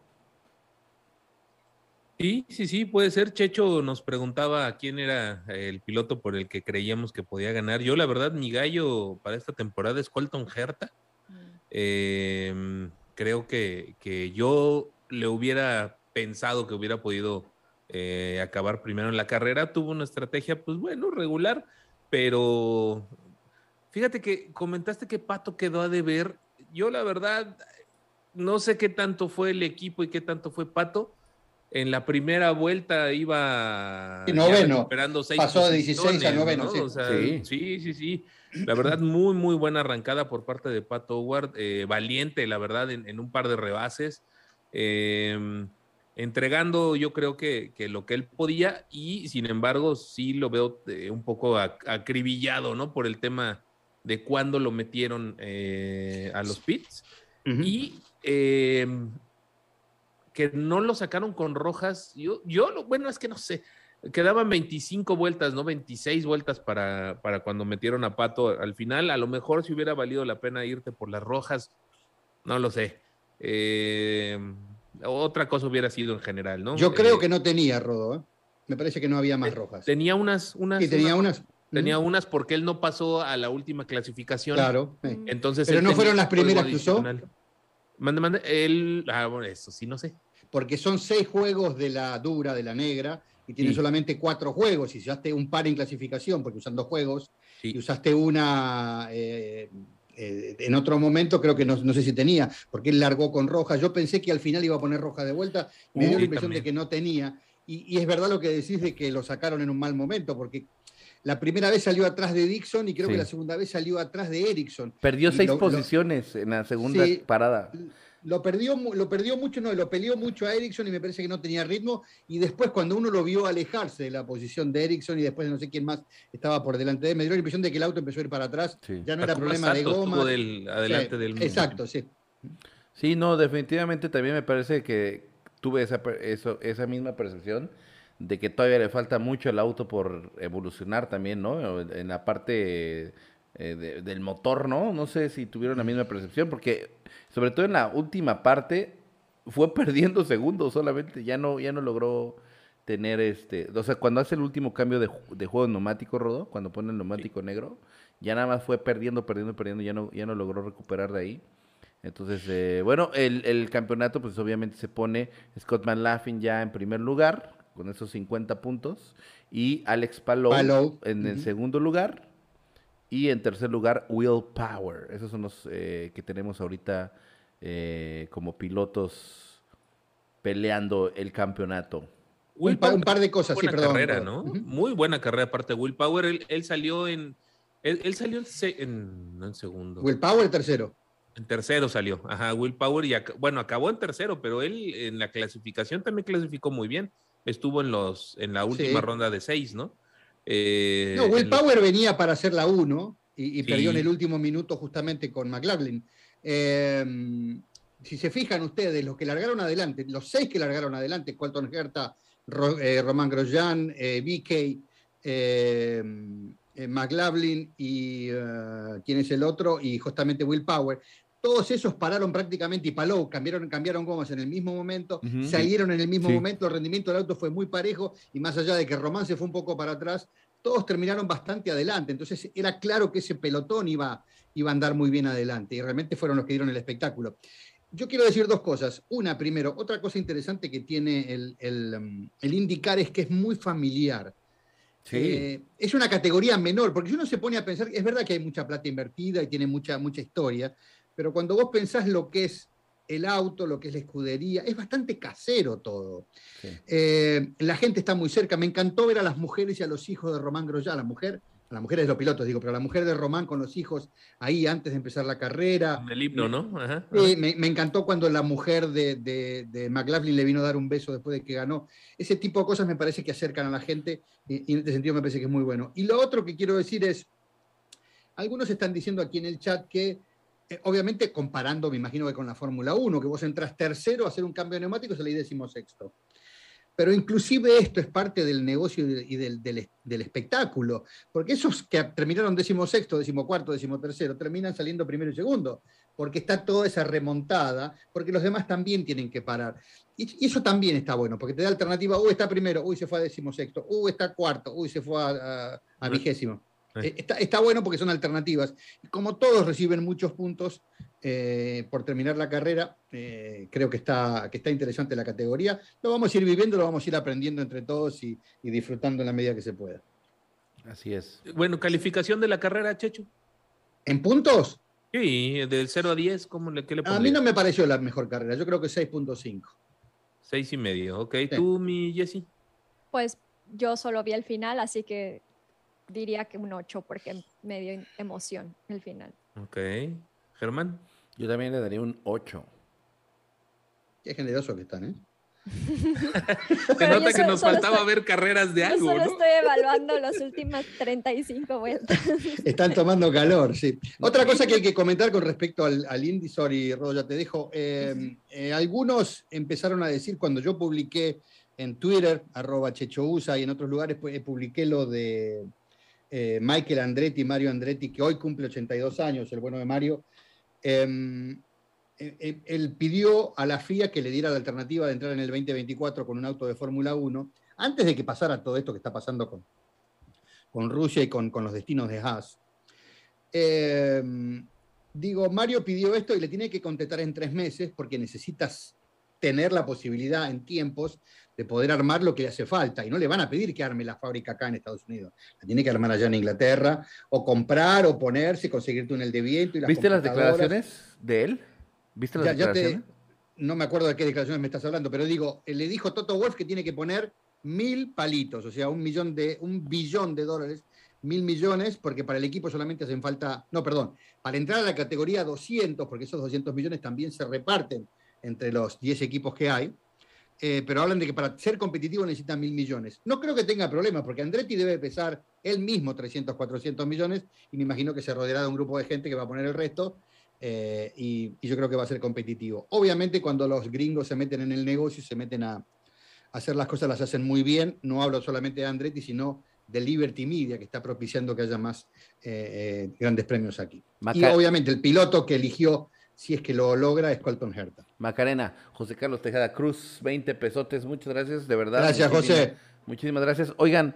Sí, sí, sí, puede ser. Checho nos preguntaba quién era el piloto por el que creíamos que podía ganar. Yo, la verdad, mi gallo para esta temporada es Colton Herta. Eh, creo que, que yo le hubiera pensado que hubiera podido eh, acabar primero en la carrera. Tuvo una estrategia, pues bueno, regular, pero fíjate que comentaste que Pato quedó a deber. Yo, la verdad, no sé qué tanto fue el equipo y qué tanto fue Pato. En la primera vuelta iba noveno. recuperando seis Pasó de 16 a noveno, ¿no? sí. O sea, Sí. sí, sí, sí. La verdad, muy, muy buena arrancada por parte de Pato Howard. eh, valiente, la verdad, en, en un par de rebases. Eh, entregando, yo creo que, que lo que él podía, y sin embargo, sí lo veo eh, un poco ac- acribillado, ¿no? Por el tema de cuándo lo metieron eh, a los pits. Y eh, que no lo sacaron con rojas. Yo, yo lo- bueno, es que no sé. Quedaban 25 vueltas, ¿no? 26 vueltas para, para cuando metieron a Pato al final. A lo mejor si hubiera valido la pena irte por las rojas, no lo sé. Eh, otra cosa hubiera sido en general, ¿no? Yo creo Eh, que no tenía Rodo, ¿eh? Me parece que no había más rojas. Tenía unas, unas, Y tenía unas. tenía Mm, unas porque él no pasó a la última clasificación. Claro. eh. Entonces Pero no fueron las primeras que usó. Mande, mande. Él, ah, bueno, eso sí, no sé. Porque son seis juegos de la dura, de la negra, y tiene Sí. solamente cuatro juegos. Y si usaste un par en clasificación, porque usan dos juegos, Sí. y usaste una eh, eh, en otro momento, creo que no, no sé si tenía, porque él largó con roja. Yo pensé que al final iba a poner roja de vuelta, me dio la impresión también. de que no tenía. Y, y es verdad lo que decís de que lo sacaron en un mal momento, porque la primera vez salió atrás de Dixon y creo Sí. que la segunda vez salió atrás de Ericsson. Perdió Y seis lo- lo- posiciones en la segunda Sí. parada. Lo perdió, mu- lo perdió mucho, no, lo peleó mucho a Ericsson y me parece que no tenía ritmo. Y después, cuando uno lo vio alejarse de la posición de Ericsson y después de no sé quién más estaba por delante de él, me dio la impresión de que el auto empezó a ir para atrás. Sí. Ya no era problema de goma. del- adelante Sí, del. Exacto, sí. Sí, no, definitivamente también me parece que tuve esa, per- eso, esa misma percepción de que todavía le falta mucho al auto por evolucionar también, ¿no? En la parte eh, de- del motor, ¿no? No sé si tuvieron la misma percepción, porque sobre todo en la última parte fue perdiendo segundos solamente, ya no, ya no logró tener este, o sea, cuando hace el último cambio de, de juego neumático, Rodo, cuando pone el neumático negro, ya nada más fue perdiendo, perdiendo, perdiendo, ya no, ya no logró recuperar de ahí. Entonces, eh, bueno, el, el campeonato, pues obviamente se pone Scott McLaughlin ya en primer lugar, con esos 50 puntos, y Alex Palou, Palou, en el segundo lugar, y en tercer lugar, Will Power. Esos son los eh, que tenemos ahorita eh, como pilotos peleando el campeonato. Un, pa- un par de cosas, sí, buena perdón. carrera, perdón. ¿no? Muy buena carrera aparte de Will Power. Él, él salió en. Él, él salió en, no en segundo. Will Power tercero. En tercero salió. Ajá, Will Power. Y ac- bueno, acabó en tercero, pero él en la clasificación también clasificó muy bien. Estuvo en los en la última Sí. ronda de seis, ¿no? Eh, No, Will Power venía para hacer la 1 y, y perdió en el último minuto justamente con McLaughlin. Eh, si se fijan ustedes, los que largaron adelante, los seis que largaron adelante, Colton Herta, Ro- eh, Román Grosjean, BK, eh, McLaughlin y quién es el otro, y justamente Will Power. Todos esos pararon prácticamente y Palou, cambiaron, cambiaron gomas en el mismo momento, salieron en el mismo Sí. momento, el rendimiento del auto fue muy parejo y más allá de que Román se fue un poco para atrás, todos terminaron bastante adelante. Entonces era claro que ese pelotón iba, iba a andar muy bien adelante y realmente fueron los que dieron el espectáculo. Yo quiero decir dos cosas. Una, primero, otra cosa interesante que tiene el, el, um, indicar es que es muy familiar. Eh, es una categoría menor, porque si uno se pone a pensar, es verdad que hay mucha plata invertida y tiene mucha, mucha historia, pero cuando vos pensás lo que es el auto, lo que es la escudería, es bastante casero todo. Eh, la gente está muy cerca. Me encantó ver a las mujeres y a los hijos de Román Grosjean, la mujer a las mujeres de los pilotos, digo, pero a la mujer de Román con los hijos ahí antes de empezar la carrera. El himno, ¿no? me, encantó cuando la mujer de, de, McLaughlin le vino a dar un beso después de que ganó. Ese tipo de cosas me parece que acercan a la gente y, en este sentido me parece que es muy bueno. Y lo otro que quiero decir es, algunos están diciendo aquí en el chat que, eh, obviamente comparando, me imagino que con la Fórmula 1, que vos entras tercero a hacer un cambio de neumáticos, salís décimo sexto pero inclusive esto es parte del negocio y del, espectáculo, porque esos que terminaron décimo sexto, décimo cuarto, décimo tercero, terminan saliendo primero y segundo, porque está toda esa remontada, porque los demás también tienen que parar. Y, eso también está bueno, porque te da alternativa, uy, está primero, uy, se fue a décimo sexto, uy, está cuarto, uy, se fue a, vigésimo. Eh, está, está, bueno porque son alternativas. Como todos reciben muchos puntos, eh, por terminar la carrera. Eh, creo que está, que está interesante la categoría. Lo vamos a ir viviendo, lo vamos a ir aprendiendo entre todos y, disfrutando en la medida que se pueda. Así es. Bueno, calificación de la carrera, Checho. ¿En puntos? Sí, del 0 a 10, ¿cómo le, ¿qué le A mí no me pareció la mejor carrera, yo creo que 6.5. 6 y medio, ok. ¿Tú, mi Jessy? Pues yo solo vi el final, así que diría que un 8 porque me dio emoción el final. Ok. Germán. Yo también le daría un 8. Qué generoso que están, ¿eh? Se nota que nos faltaba ver carreras de algo. Yo solo estoy evaluando las últimas 35 vueltas. Están tomando calor, sí. Otra cosa que hay que comentar con respecto al, al Indy, sorry, Rodo, ya te dejo. Eh, eh, algunos empezaron a decir cuando yo publiqué en Twitter, arroba Chechousa, y en otros lugares pues, publiqué lo de eh, Michael Andretti, Mario Andretti, que hoy cumple 82 años, el bueno de Mario, Em, e, e, él pidió a la FIA que le diera la alternativa de entrar en el 2024 con un auto de Fórmula 1, antes de que pasara todo esto que está pasando con, con Rusia y con, los destinos de Haas. Em, digo, Mario pidió esto y le tiene que contestar en tres meses porque necesitas tener la posibilidad en tiempos de poder armar lo que le hace falta. Y no le van a pedir que arme la fábrica acá en Estados Unidos. La tiene que armar allá en Inglaterra, o comprar, o ponerse, conseguir túnel de viento. Y ¿Viste las declaraciones de él? ¿Viste las declaraciones? no me acuerdo de qué declaraciones me estás hablando, pero digo, le dijo Toto Wolf que tiene que poner mil palitos, o sea, un millón de, un billón de dólares, mil millones, porque para el equipo solamente hacen falta, no, perdón, para entrar a la categoría 200, porque esos 200 millones también se reparten entre los 10 equipos que hay, eh, pero hablan de que para ser competitivo necesitan mil millones. No creo que tenga problemas, porque Andretti debe pesar él mismo 300, 400 millones, y me imagino que se rodeará de un grupo de gente que va a poner el resto, eh, y, yo creo que va a ser competitivo. Obviamente, cuando los gringos se meten en el negocio y se meten a, hacer las cosas, las hacen muy bien. No hablo solamente de Andretti, sino de Liberty Media, que está propiciando que haya más eh, grandes premios aquí. Y obviamente el piloto que eligió si es que lo logra, es Colton Herta. Macarena, José Carlos Tejada Cruz, 20 pesotes, muchas gracias, de verdad. Gracias, José. Muchísimas gracias. Oigan,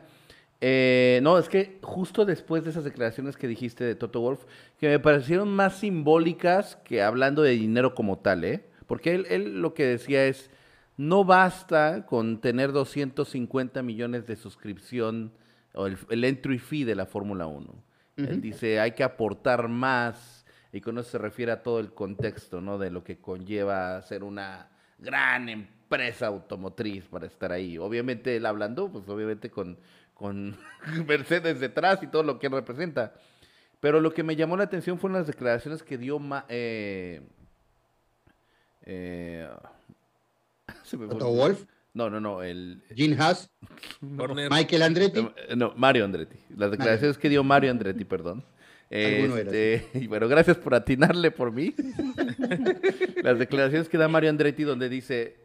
eh, no, es que justo después de esas declaraciones que dijiste de Toto Wolf, que me parecieron más simbólicas que hablando de dinero como tal, ¿eh? Porque él, él lo que decía es, no basta con tener 250 millones de suscripción o el, entry fee de la Fórmula 1. Él dice, hay que aportar más y con eso se refiere a todo el contexto, ¿no? De lo que conlleva ser una gran empresa automotriz para estar ahí. Obviamente él hablando, pues obviamente con, con Mercedes detrás y todo lo que representa. Pero lo que me llamó la atención fueron las declaraciones que dio eh, eh, Wolf? No, no, no. El, Gene Haas. Michael Andretti. Eh, no, Mario Andretti. Las declaraciones que dio Mario Andretti, perdón. Este, y bueno, gracias por atinarle por mí. Las declaraciones que da Mario Andretti donde dice,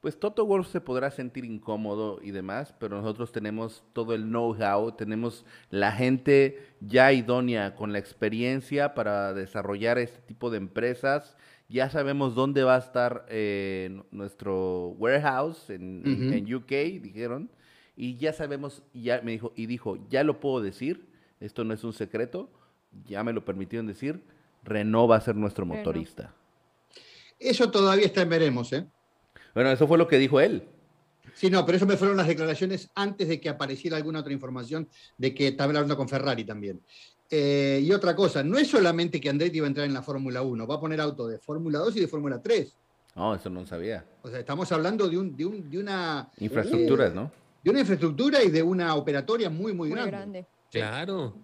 pues Toto Wolf se podrá sentir incómodo y demás, pero nosotros tenemos todo el know-how, tenemos la gente ya idónea con la experiencia para desarrollar este tipo de empresas. Ya sabemos dónde va a estar eh, nuestro warehouse en, en UK, dijeron. y ya sabemos, ya me dijo, y dijo, ya lo puedo decir, esto no es un secreto, ya me lo permitieron decir, Renault va a ser nuestro motorista. Eso todavía está en veremos, ¿eh? Bueno, eso fue lo que dijo él. Sí, no, pero eso me fueron las declaraciones antes de que apareciera alguna otra información de que estaba hablando con Ferrari también. Eh, y otra cosa, no es solamente que Andretti va a entrar en la Fórmula 1, va a poner auto de Fórmula 2 y de Fórmula 3. No, eso no sabía. O sea, estamos hablando de, un, de, un- de una... Infraestructuras, eh, ¿no? De una infraestructura y de una operatoria muy, muy, Muy grande. grande. Claro.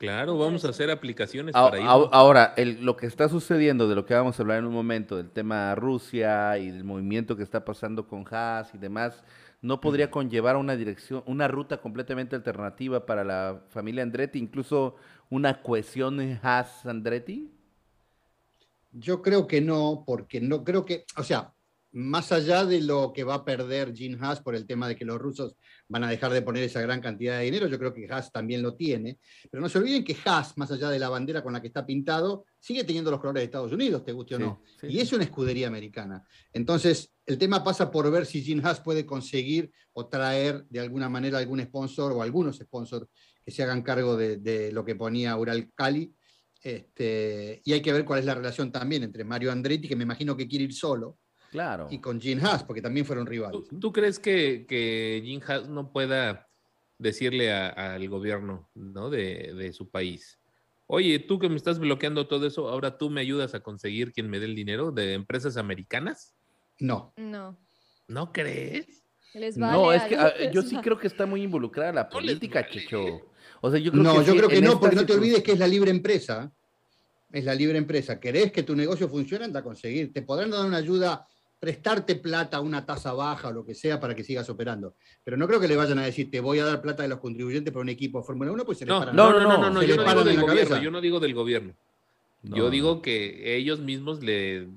Claro, vamos a hacer aplicaciones A- para ir. Ahora, el- lo que está sucediendo, de lo que vamos a hablar en un momento, del tema Rusia y del movimiento que está pasando con Haas y demás, ¿no podría conllevar a una dirección, una ruta completamente alternativa para la familia Andretti, incluso una cohesión Haas-Andretti? Yo creo que no, porque no creo que, o sea, más allá de lo que va a perder Gene Haas por el tema de que los rusos van a dejar de poner esa gran cantidad de dinero, yo creo que Haas también lo tiene, pero no se olviden que Haas, más allá de la bandera con la que está pintado, sigue teniendo los colores de Estados Unidos, te guste o no, sí, y es una escudería americana. Entonces, el tema pasa por ver si Gene Haas puede conseguir o traer de alguna manera algún sponsor o algunos sponsors que se hagan cargo de, de lo que ponía Ural Cali. Este, y hay que ver cuál es la relación también entre Mario Andretti, que me imagino que quiere ir solo, Claro. y con Gene Haas, porque también fueron rivales. ¿Tú, tú crees que, que Jim Haas no pueda decirle al gobierno ¿no? de, de su país? Oye, tú que me estás bloqueando todo eso, ahora tú me ayudas a conseguir quien me dé el dinero de empresas americanas. No, No. ¿No crees? Les No, es que a- ah, yo sí creo que está muy involucrada la No política, vale. Checho. O sea, yo creo no, que yo sí, creo que no, porque no te olvides que es la libre empresa. Es la libre empresa. ¿Querés que tu negocio funcione? Anda a conseguir. Te podrán dar una ayuda, prestarte plata a una tasa baja o lo que sea para que sigas operando. Pero no creo que le vayan a decir, te voy a dar plata de los contribuyentes para un equipo de Fórmula 1, pues se les No, paran no, no, no, no, no, yo no digo del la gobierno, cabeza. yo no digo del gobierno. Yo digo que ellos mismos le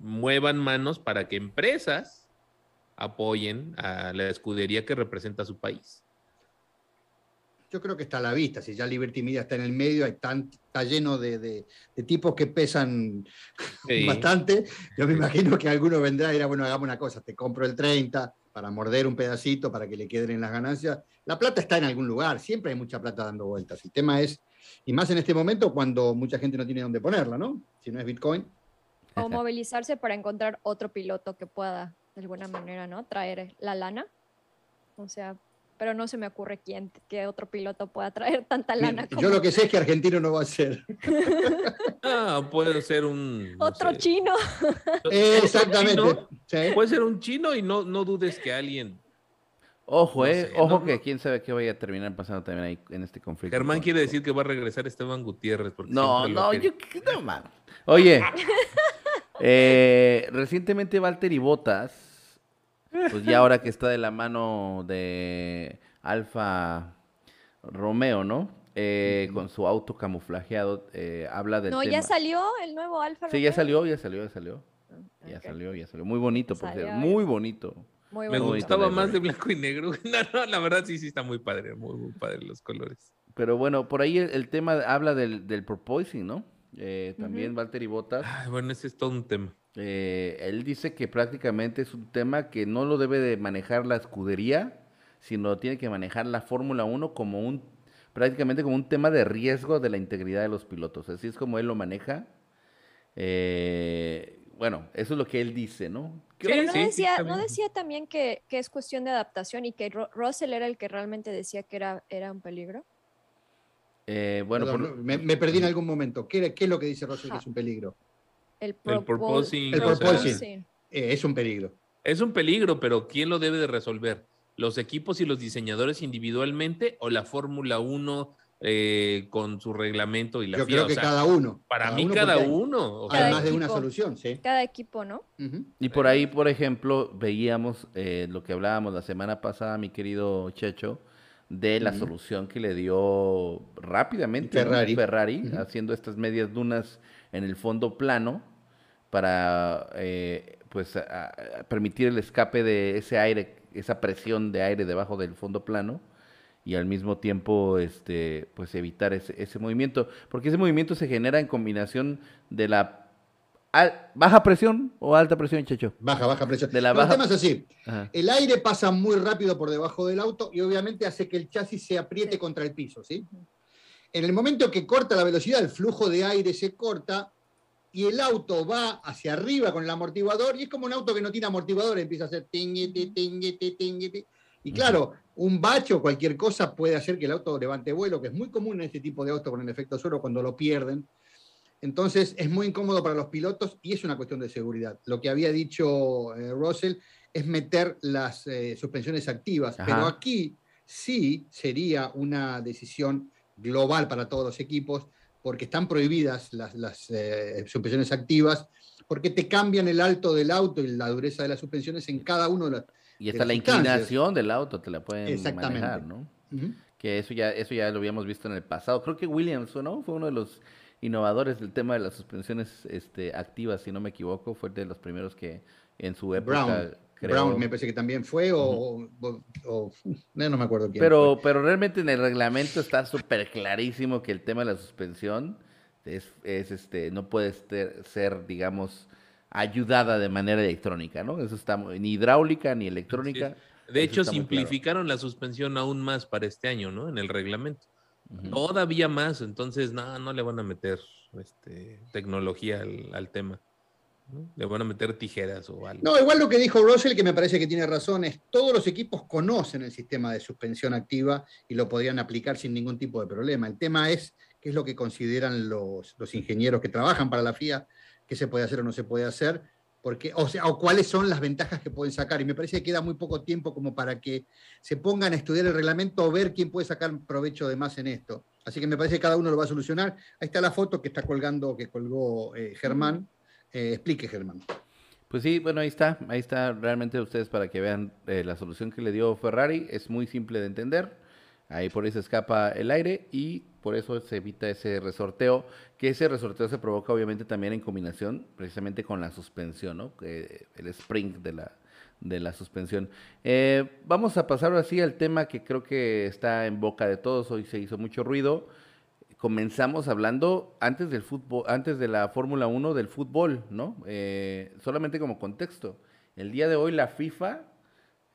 muevan manos para que empresas apoyen a la escudería que representa a su país. Yo creo que está a la vista. Si ya Liberty Media está en el medio, hay tan, está lleno de, de- de tipos que pesan Sí. bastante. Yo me imagino que alguno vendrá y dirá, bueno, hagamos una cosa, te compro el 30 para morder un pedacito, para que le queden en las ganancias. La plata está en algún lugar, siempre hay mucha plata dando vueltas. El tema es, y más en este momento cuando mucha gente no tiene dónde ponerla, ¿no? Si no es Bitcoin. O movilizarse para encontrar otro piloto que pueda, de alguna manera, ¿no? Traer la lana. O sea, pero no se me ocurre quién, qué otro piloto pueda traer tanta lana como Yo lo que sé es que argentino no va a ser. Ah, puede ser un. no otro sé, chino. Exactamente. chino, Sí. Puede ser un chino y no, no dudes que alguien. Ojo, No eh, sé, ojo no, que no. quién sabe qué vaya a terminar pasando también ahí en este conflicto. Germán con- quiere decir que va a regresar Esteban Gutiérrez. porque No, no, yo no mames. Oye, eh, recientemente Valtteri Bottas, pues ya ahora que está de la mano de Alfa Romeo, ¿no? Eh, Con su auto camuflajeado, eh, habla del No, tema. ya salió el nuevo Alfa Sí, ya Romeo? salió, ya salió, ya salió. Ya Ok. salió, ya salió. Muy bonito, por Salió. Muy bonito. Muy Me bonito. bonito. gustaba más de blanco y negro. No, no, la verdad sí, sí está muy padre, muy, muy padre los colores. Pero bueno, por ahí el, el tema habla del, del porpoising, ¿no? Eh, también Valtteri Bottas. Ay, bueno, ese es todo un tema. Eh, él dice que prácticamente es un tema que no lo debe de manejar la escudería, sino tiene que manejar la Fórmula 1 como un, prácticamente como un tema de riesgo de la integridad de los pilotos. Así es como él lo maneja. Eh, bueno, eso es lo que él dice, ¿no? Pero Sí, no, sí, decía, no decía también que, que es cuestión de adaptación y que Ro- Russell era el que realmente decía que era, era un peligro. Eh, bueno, Perdón, por- me, me perdí en algún momento. ¿Qué, qué es lo que dice Russell que es un peligro? El, El purposing, El o sea, purposing. Eh, es un peligro. Es un peligro, pero ¿quién lo debe de resolver? ¿Los equipos y los diseñadores individualmente o la Fórmula 1 eh, con su reglamento y la Yo FIA? creo O que sea, cada uno. Para mí uno cada uno. o Hay sea, más de una solución, sí. Cada equipo, ¿no? Y por ahí, por ejemplo, veíamos eh, lo que hablábamos la semana pasada, mi querido Checho, de la solución que le dio rápidamente ¿no? Ferrari. Ferrari, haciendo estas medias dunas en el fondo plano para eh, pues a- a permitir el escape de ese aire, esa presión de aire debajo del fondo plano y al mismo tiempo este pues evitar ese, ese movimiento, porque ese movimiento se genera en combinación de la ¿Baja presión o alta presión, Checho? Baja, baja presión. De la No, baja- El tema es así. Ajá. El aire pasa muy rápido por debajo del auto y obviamente hace que el chasis se apriete contra el piso, ¿sí? En el momento que corta la velocidad, el flujo de aire se corta y el auto va hacia arriba con el amortiguador y es como un auto que no tiene amortiguador, empieza a hacer tinguiti, tinguiti, tinguiti. Y claro, un bache o cualquier cosa puede hacer que el auto levante vuelo, que es muy común en este tipo de autos con el efecto suelo cuando lo pierden. Entonces es muy incómodo para los pilotos y es una cuestión de seguridad. Lo que había dicho eh, Russell es meter las eh, suspensiones activas, Ajá. pero aquí sí sería una decisión global para todos los equipos porque están prohibidas las, las, eh, suspensiones activas porque te cambian el alto del auto y la dureza de las suspensiones en cada uno de las... Y las la inclinación del auto te la pueden Exactamente. manejar, ¿no? Que eso ya, eso ya lo habíamos visto en el pasado. Creo que Williams, ¿no? Fue uno de los innovadores del tema de las suspensiones este, activas, si no me equivoco. Fue de los primeros que en su época Brown, creó. Brown me parece que también fue, o, o- o- no, no me acuerdo quién. Pero, fue. pero realmente en el reglamento está súper clarísimo que el tema de la suspensión es, es este, no puede ser, ser, digamos, ayudada de manera electrónica, ¿no? Eso está ni hidráulica ni electrónica. De Eso hecho, claro. simplificaron la suspensión aún más para este año, ¿no? En el reglamento. Todavía más, entonces no, no le van a meter este, tecnología al, al tema. ¿no? Le van a meter tijeras o algo. No, igual lo que dijo Russell, que me parece que tiene razón, es todos los equipos conocen el sistema de suspensión activa y lo podrían aplicar sin ningún tipo de problema. El tema es qué es lo que consideran los, los ingenieros que trabajan para la FIA, qué se puede hacer o no se puede hacer, porque, o sea, o cuáles son las ventajas que pueden sacar. Y me parece que queda muy poco tiempo como para que se pongan a estudiar el reglamento o ver quién puede sacar provecho de más en esto. Así que me parece que cada uno lo va a solucionar. Ahí está la foto que está colgando, que colgó eh, Germán. Eh, explique, Germán. Pues sí, bueno, ahí está, ahí está realmente ustedes para que vean eh, la solución que le dio Ferrari, es muy simple de entender, ahí por ahí se escapa el aire y por eso se evita ese resorteo, que ese resorteo se provoca obviamente también en combinación precisamente con la suspensión, ¿no? El spring de la, de la suspensión. Eh, vamos a pasar así al tema que creo que está en boca de todos, hoy se hizo mucho ruido, comenzamos hablando antes del fútbol, antes de la Fórmula 1 del fútbol, ¿no? Eh, solamente como contexto. El día de hoy la FIFA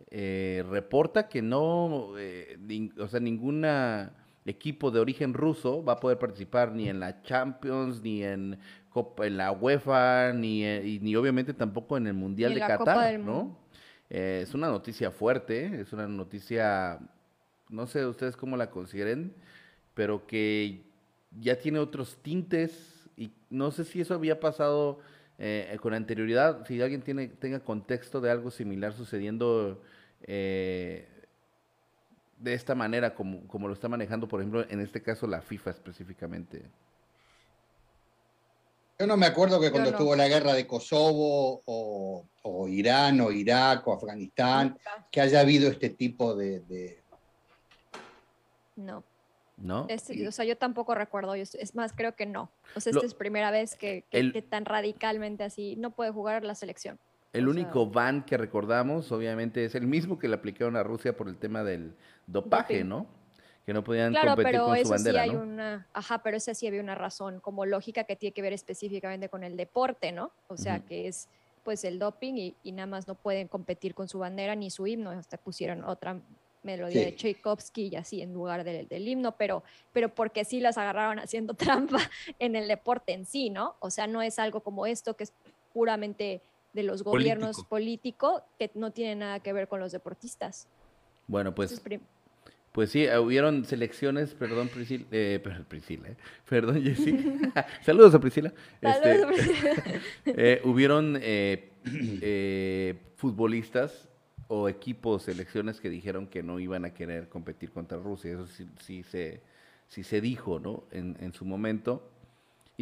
eh, reporta que no, eh, o sea, ninguna equipo de origen ruso va a poder participar ni en la Champions, ni en Copa, en la UEFA, ni, eh, y ni obviamente tampoco en el Mundial Ni de Qatar, ¿no? Eh, es una noticia fuerte, es una noticia, no sé ustedes cómo la consideren, pero que ya tiene otros tintes y no sé si eso había pasado eh, con anterioridad, si alguien tiene, tenga contexto de algo similar sucediendo eh, de esta manera como, como lo está manejando, por ejemplo, en este caso la FIFA específicamente. Yo no me acuerdo que cuando no. estuvo la guerra de Kosovo o, o Irán o Irak o Afganistán, que haya habido este tipo de... de- No. ¿No? Es- o sea, yo tampoco recuerdo, yo- es más, creo que no. O sea, Lo- esta es primera vez que, que- El- que tan radicalmente así no puede jugar la selección. El o sea- único ban que recordamos, obviamente, es el mismo que le aplicaron a Rusia por el tema del dopaje, Doping. ¿no? Que no podían Claro, competir pero con su sí bandera, hay ¿no? una, ajá, pero ese sí había una razón como lógica que tiene que ver específicamente con el deporte, ¿no? O sea, que es pues el doping y, y nada más no pueden competir con su bandera ni su himno, hasta pusieron otra melodía Sí. de Tchaikovsky y así en lugar del, del himno, pero, pero porque sí las agarraron haciendo trampa en el deporte en sí, ¿no? O sea, no es algo como esto que es puramente de los gobiernos Político. político que no tiene nada que ver con los deportistas. Bueno, pues Entonces, Pues sí, hubieron selecciones, perdón Priscila, eh, Priscila, eh, perdón Jessy, saludos a Priscila, Este, Saludos, eh, hubieron eh, eh, futbolistas o equipos, selecciones que dijeron que no iban a querer competir contra Rusia, eso sí, sí se, sí se dijo, ¿no? En, en su momento.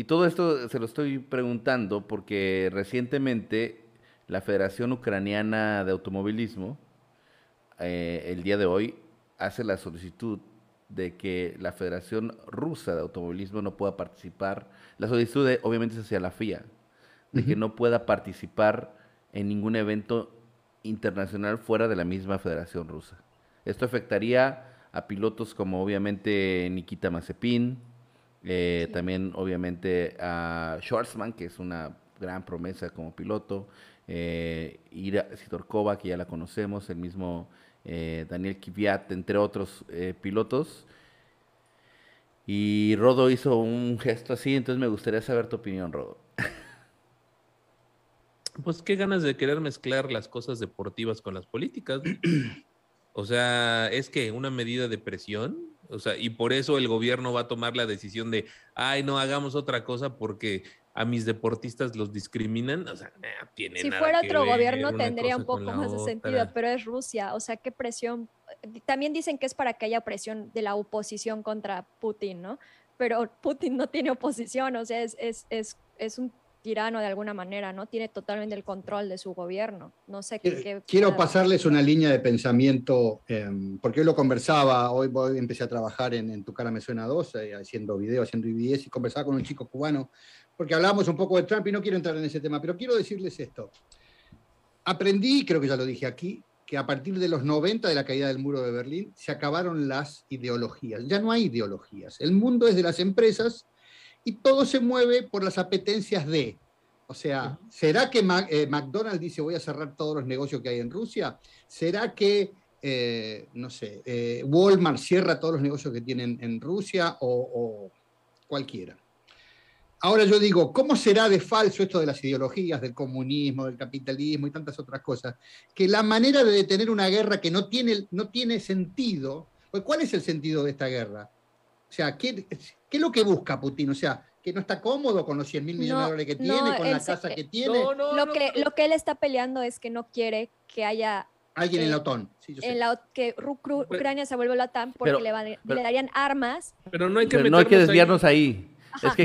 Y todo esto se lo estoy preguntando porque recientemente la Federación Ucraniana de Automovilismo, eh, el día de hoy, hace la solicitud de que la Federación Rusa de Automovilismo no pueda participar. La solicitud, de- obviamente, es hacia la FIA, de que no pueda participar en ningún evento internacional fuera de la misma Federación Rusa. Esto afectaría a pilotos como, obviamente, Nikita Mazepin, eh, Sí. también, obviamente, a Schwarzman, que es una gran promesa como piloto. Eh, Ira Sidorkova, que ya la conocemos, el mismo eh, Daniel Kvyat, entre otros eh, pilotos. Y Rodo hizo un gesto así, entonces me gustaría saber tu opinión, Rodo. Pues qué ganas de querer mezclar las cosas deportivas con las políticas. O sea, es que una medida de presión, o sea, y por eso el gobierno va a tomar la decisión de, ay, no hagamos otra cosa porque a mis deportistas los discriminan. O sea, tiene si fuera otro gobierno tendría un poco más de sentido, pero es Rusia. O sea, qué presión. También dicen que es para que haya presión de la oposición contra Putin, ¿no? Pero Putin no tiene oposición, o sea, es, es, es, es un tirano de alguna manera, ¿no? Tiene totalmente el control de su gobierno. No sé qué. Quiero pasarles una línea de pensamiento, em, porque hoy lo conversaba, hoy, empecé a trabajar en, Tu cara me suena 2, eh, haciendo videos, haciendo IBS, y conversaba con un chico cubano, porque hablábamos un poco de Trump y no quiero entrar en ese tema, pero quiero decirles esto. Aprendí, creo que ya lo dije aquí, que a partir de los 90 de la caída del muro de Berlín se acabaron las ideologías. Ya no hay ideologías. El mundo es de las empresas y todo se mueve por las apetencias de. O sea, ¿será que eh, McDonald's dice voy a cerrar todos los negocios que hay en Rusia? ¿Será que, eh, no sé, eh, Walmart cierra todos los negocios que tienen en Rusia o, cualquiera? Ahora yo digo, ¿cómo será de falso esto de las ideologías, del comunismo, del capitalismo y tantas otras cosas? Que la manera de detener una guerra que no tiene, no tiene sentido, pues ¿cuál es el sentido de esta guerra? O sea, ¿qué, ¿qué es lo que busca Putin? O sea, que no está cómodo con los 100 mil millones de dólares que tiene, con la casa que tiene. lo, que, lo que él está peleando es que no quiere que haya Alguien en la OTAN. en la, que Ucrania se vuelva la OTAN porque le, le, darían armas. Pero no hay que, no hay que desviarnos ahí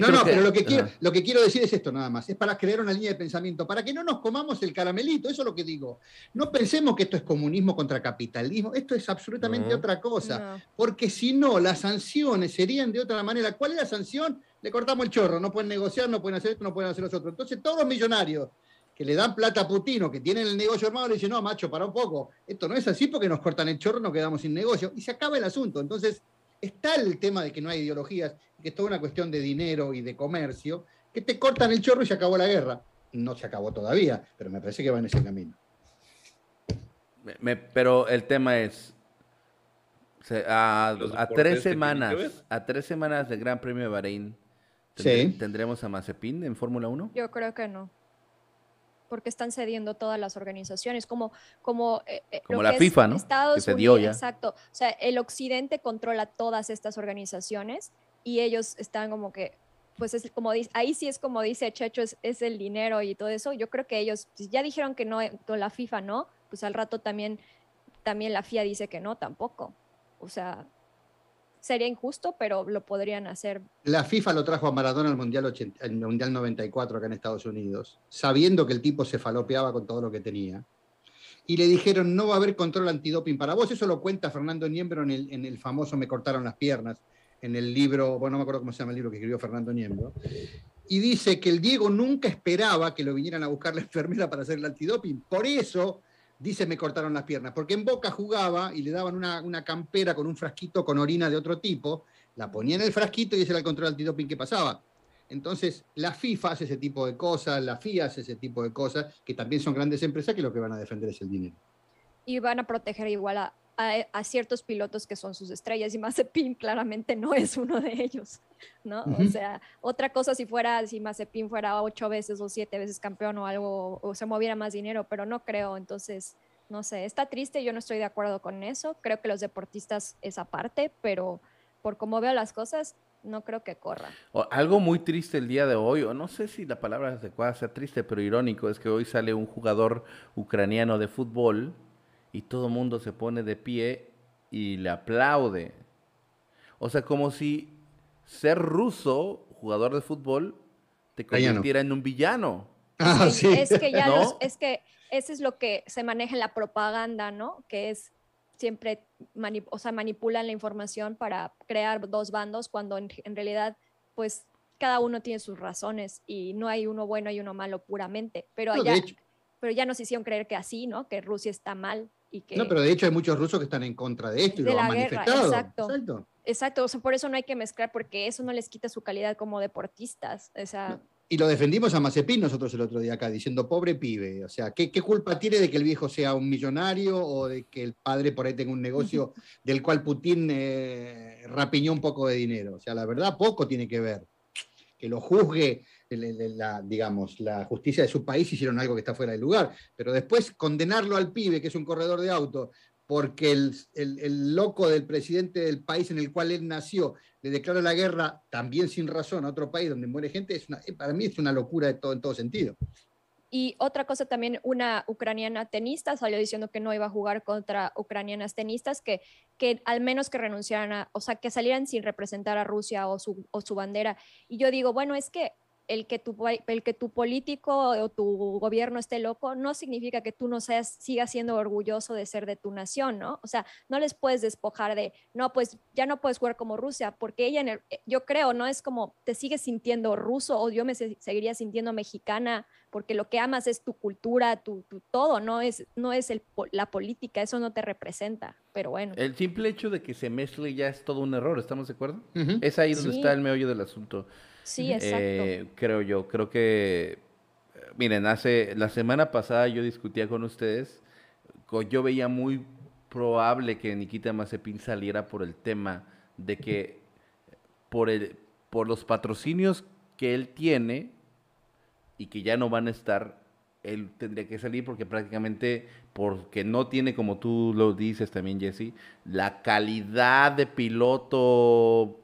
no, no, pero lo que, quiero, lo que quiero decir es esto nada más, es para crear una línea de pensamiento, para que no nos comamos el caramelito, eso es lo que digo. No pensemos que esto es comunismo contra capitalismo, esto es absolutamente otra cosa, porque si no, las sanciones serían de otra manera. ¿Cuál es la sanción? Le cortamos el chorro, no pueden negociar, no pueden hacer esto, no pueden hacer lo otro. Entonces todos los millonarios que le dan plata a Putin o que tienen el negocio armado le dicen, no, macho, para un poco, esto no es así porque nos cortan el chorro, nos quedamos sin negocio y se acaba el asunto. Entonces, está el tema de que no hay ideologías, que es toda una cuestión de dinero y de comercio, que te cortan el chorro y se acabó la guerra. No se acabó todavía, pero me parece que va en ese camino. pero el tema es, a, tres semanas, a tres semanas del Gran Premio de Bahrein, ¿tendremos a Mazepin en Fórmula 1? Yo creo que no porque están cediendo todas las organizaciones, como, como, eh, eh, como la FIFA, ¿no? Estados Unidos, exacto. O sea, el occidente controla todas estas organizaciones y ellos están como que, pues es como dice, ahí sí es como dice Checho, es, es, el dinero y todo eso. Yo creo que ellos ya dijeron que no, con la FIFA no, pues al rato también, también la FIA dice que no, tampoco. O sea, sería injusto, pero lo podrían hacer. La FIFA lo trajo a Maradona al Mundial, 80, Mundial 94 acá en Estados Unidos, sabiendo que el tipo se falopeaba con todo lo que tenía. Y le dijeron, no va a haber control antidoping para vos. Eso lo cuenta Fernando Niembro en el, en el famoso Me cortaron las piernas, en el libro, bueno, no me acuerdo cómo se llama el libro que escribió Fernando Niembro. Y dice que el Diego nunca esperaba que lo vinieran a buscar la enfermera para hacer el antidoping. Por eso dice me cortaron las piernas, porque en Boca jugaba y le daban una, campera con un frasquito con orina de otro tipo, la ponía en el frasquito y ese era el control antidoping que pasaba. Entonces, la FIFA hace ese tipo de cosas, la FIA hace ese tipo de cosas, que también son grandes empresas que lo que van a defender es el dinero. Y van a proteger igual a, a, ciertos pilotos que son sus estrellas y Mazepin claramente no es uno de ellos, ¿no? O sea, otra cosa si fuera, si Mazepin fuera ocho veces o siete veces campeón o algo, o se moviera más dinero, pero no creo, entonces, no sé, está triste, yo no estoy de acuerdo con eso, creo que los deportistas es aparte, pero por cómo veo las cosas, no creo que corra. algo muy triste el día de hoy, o no sé si la palabra adecuada sea triste, pero irónico, es que hoy sale un jugador ucraniano de fútbol, y todo el mundo se pone de pie y le aplaude. O sea, como si ser ruso, jugador de fútbol, te convirtiera en un villano. Ah, sí. Es que ya es que eso es lo que se maneja en la propaganda, ¿no? Que es siempre, o sea, manipulan la información para crear dos bandos cuando en, realidad, pues, cada uno tiene sus razones y no hay uno bueno y uno malo puramente. Pero allá, pero ya nos hicieron creer que así, ¿no? Que Rusia está mal no, pero de hecho hay muchos rusos que están en contra de esto y lo han manifestado. Exacto. Exacto. por eso no hay que mezclar, porque eso no les quita su calidad como deportistas. O sea, y lo defendimos a Mazepin nosotros el otro día acá, diciendo, pobre pibe. O sea, ¿qué, culpa tiene de que el viejo sea un millonario o de que el padre por ahí tenga un negocio del cual Putin eh, rapiñó un poco de dinero? O sea, la verdad, poco tiene que ver. Que lo juzgue, la, digamos, la justicia de su país hicieron algo que está fuera de lugar. Pero después condenarlo al pibe, que es un corredor de auto, porque el, loco del presidente del país en el cual él nació le declara la guerra también sin razón a otro país donde muere gente, es eh, para mí es una locura de todo, en todo sentido. Y otra cosa también, una ucraniana tenista salió diciendo que no iba a jugar contra ucranianas tenistas, que, que al menos que renunciaran, a, o sea, que salieran sin representar a Rusia o su, o su bandera. Y yo digo, bueno, es que el que, tu, el que tu político o tu gobierno esté loco no significa que tú no seas, sigas siendo orgulloso de ser de tu nación, ¿no? O sea, no les puedes despojar de, no, pues ya no puedes jugar como Rusia, porque ella, en el, eh, yo creo, no es como te sigues sintiendo ruso o yo me seguiría sintiendo mexicana, porque lo que amas es tu cultura, tu, todo, no es, no es el, la política, eso no te representa, pero bueno. El simple hecho de que se mezcle ya es todo un error, ¿estamos de acuerdo? Es ahí donde está el meollo del asunto. Sí, exacto. Eh, creo yo, creo que, miren, hace, la semana pasada yo discutía con ustedes, yo veía muy probable que Nikita Mazepin saliera por el tema de que por, el, por los patrocinios que él tiene y que ya no van a estar, él tendría que salir porque prácticamente, porque no tiene, como tú lo dices también, Jesse, la calidad de piloto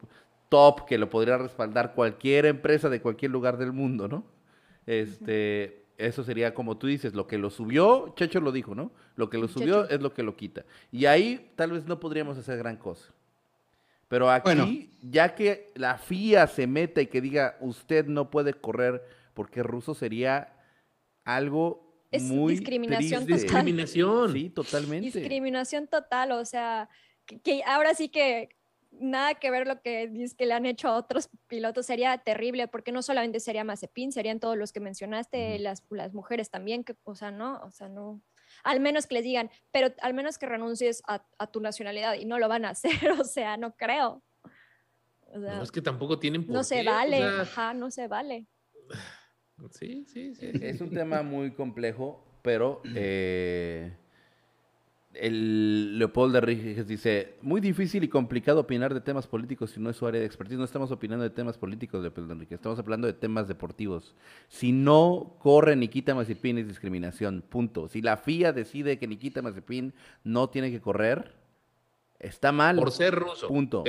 top que lo podría respaldar cualquier empresa de cualquier lugar del mundo, ¿no? Este, eso sería como tú dices, lo que lo subió, Checho lo dijo, ¿no? Lo que lo subió es lo que lo quita. Y ahí tal vez no podríamos hacer gran cosa. Pero aquí, ya que la FIA se meta y que diga, usted no puede correr porque ruso sería algo es muy discriminación total. Discriminación. Sí, totalmente. Discriminación total, o sea, que ahora sí que nada que ver lo que dice que le han hecho a otros pilotos, sería terrible, porque no solamente sería Mazepin, serían todos los que mencionaste, las, las mujeres también, que, o sea, no, o sea, no, al menos que les digan, pero al menos que renuncies a, tu nacionalidad y no lo van a hacer, o sea, no creo. no, es que tampoco tienen por No se vale, ajá, no se vale. Sí, sí, sí. Es un tema muy complejo, pero eh, el Leopoldo Enríquez dice, muy difícil y complicado opinar de temas políticos si no es su área de expertise. No estamos opinando de temas políticos, Leopoldo Enríquez, estamos hablando de temas deportivos. Si no corre Nikita Mazepin es discriminación, punto. Si la FIA decide que Nikita Mazepin no tiene que correr, está mal. Por ser ruso. Punto.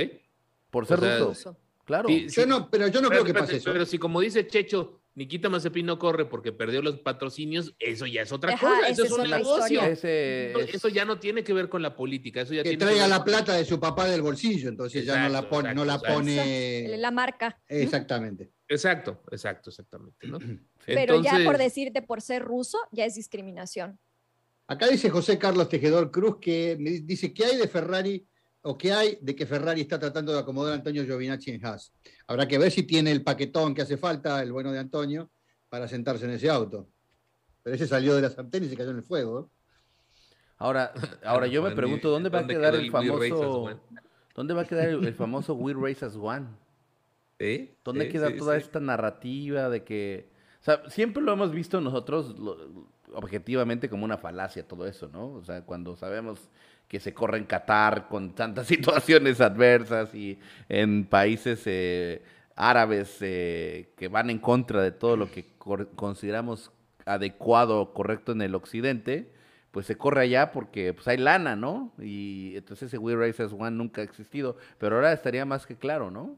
Por ser ruso. Claro. yo no, pero yo no creo que pase eso. Pero si como dice Checho, Nikita Mazepin no corre porque perdió los patrocinios, eso ya es otra cosa, eso es un negocio. Eso ya no tiene que ver con la política, eso ya que traiga la plata de su papá del bolsillo, entonces ya no la pone, no la pone la marca. Exactamente. Exacto, exacto, exactamente, Pero ya por decirte por ser ruso ya es discriminación. Acá dice José Carlos Tejedor Cruz que me dice que hay de Ferrari o qué hay de que Ferrari está tratando de acomodar a Antonio Giovinacci en Haas. Habrá que ver si tiene el paquetón que hace falta, el bueno de Antonio, para sentarse en ese auto. Pero ese salió de la sartén y se cayó en el fuego. Ahora, ahora yo me pregunto, ¿dónde va a quedar el famoso... ¿Dónde va a quedar el, famoso We Race as One? ¿Dónde queda toda esta narrativa de que... O sea, siempre lo hemos visto nosotros objetivamente como una falacia todo eso, ¿no? O sea, cuando sabemos que se corre en Qatar con tantas situaciones adversas y en países eh, árabes eh, que van en contra de todo lo que consideramos adecuado o correcto en el occidente, pues se corre allá porque pues hay lana, ¿no? Y entonces ese We Races One nunca ha existido, pero ahora estaría más que claro, ¿no?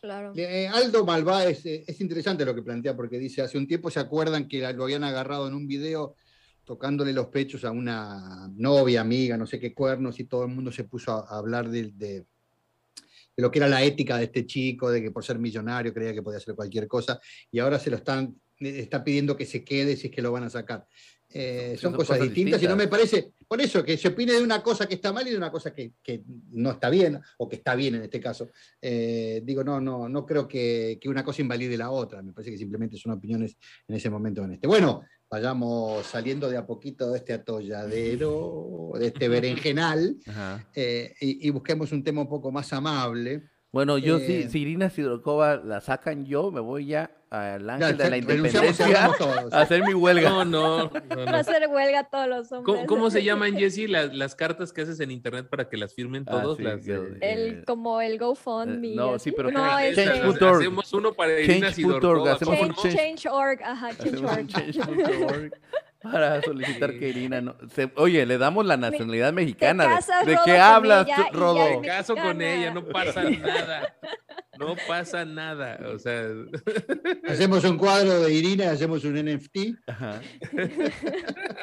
Claro. Eh, Aldo Malvá es, es, interesante lo que plantea porque dice, hace un tiempo se acuerdan que lo habían agarrado en un video tocándole los pechos a una novia, amiga, no sé qué cuernos, y todo el mundo se puso a, hablar de, lo que era la ética de este chico, de que por ser millonario creía que podía hacer cualquier cosa, y ahora se lo están, está pidiendo que se quede si es que lo van a sacar. Eh, son, cosas, distintas, y no me parece, por eso, que se opine de una cosa que está mal y de una cosa que, no está bien, o que está bien en este caso. Eh, digo, no, no, no creo que, que, una cosa invalide la otra, me parece que simplemente son opiniones en ese momento en este. Bueno, vayamos saliendo de a poquito de este atolladero, de este berenjenal, eh, y, busquemos un tema un poco más amable. Bueno, yo sí, Eh, si Irina Sidorkova la sacan yo, me voy ya al Ya, Ángel de la Independencia a hacer mi huelga. No, no. no, no. Va a hacer huelga a todos los hombres. ¿Cómo, cómo se llaman, Jesse, las, las cartas que haces en internet para que las firmen Ah, todos? sí, las, eh, El, como el GoFundMe. Eh, no, sí, pero no, Change.org. Hacemos uno para Irina Change.org, Sidorkova. hacemos un ¿cómo Change, no? Change.org, ajá, Change.org. para solicitar Sí. que Irina no. se- oye, le damos la nacionalidad mexicana. ¿De- casas, ¿De, Rodo, qué hablas, ella tú, Rodo? me- caso con ella, no pasa nada. No pasa nada. O sea, Hacemos un cuadro de Irina hacemos un NFT Ajá,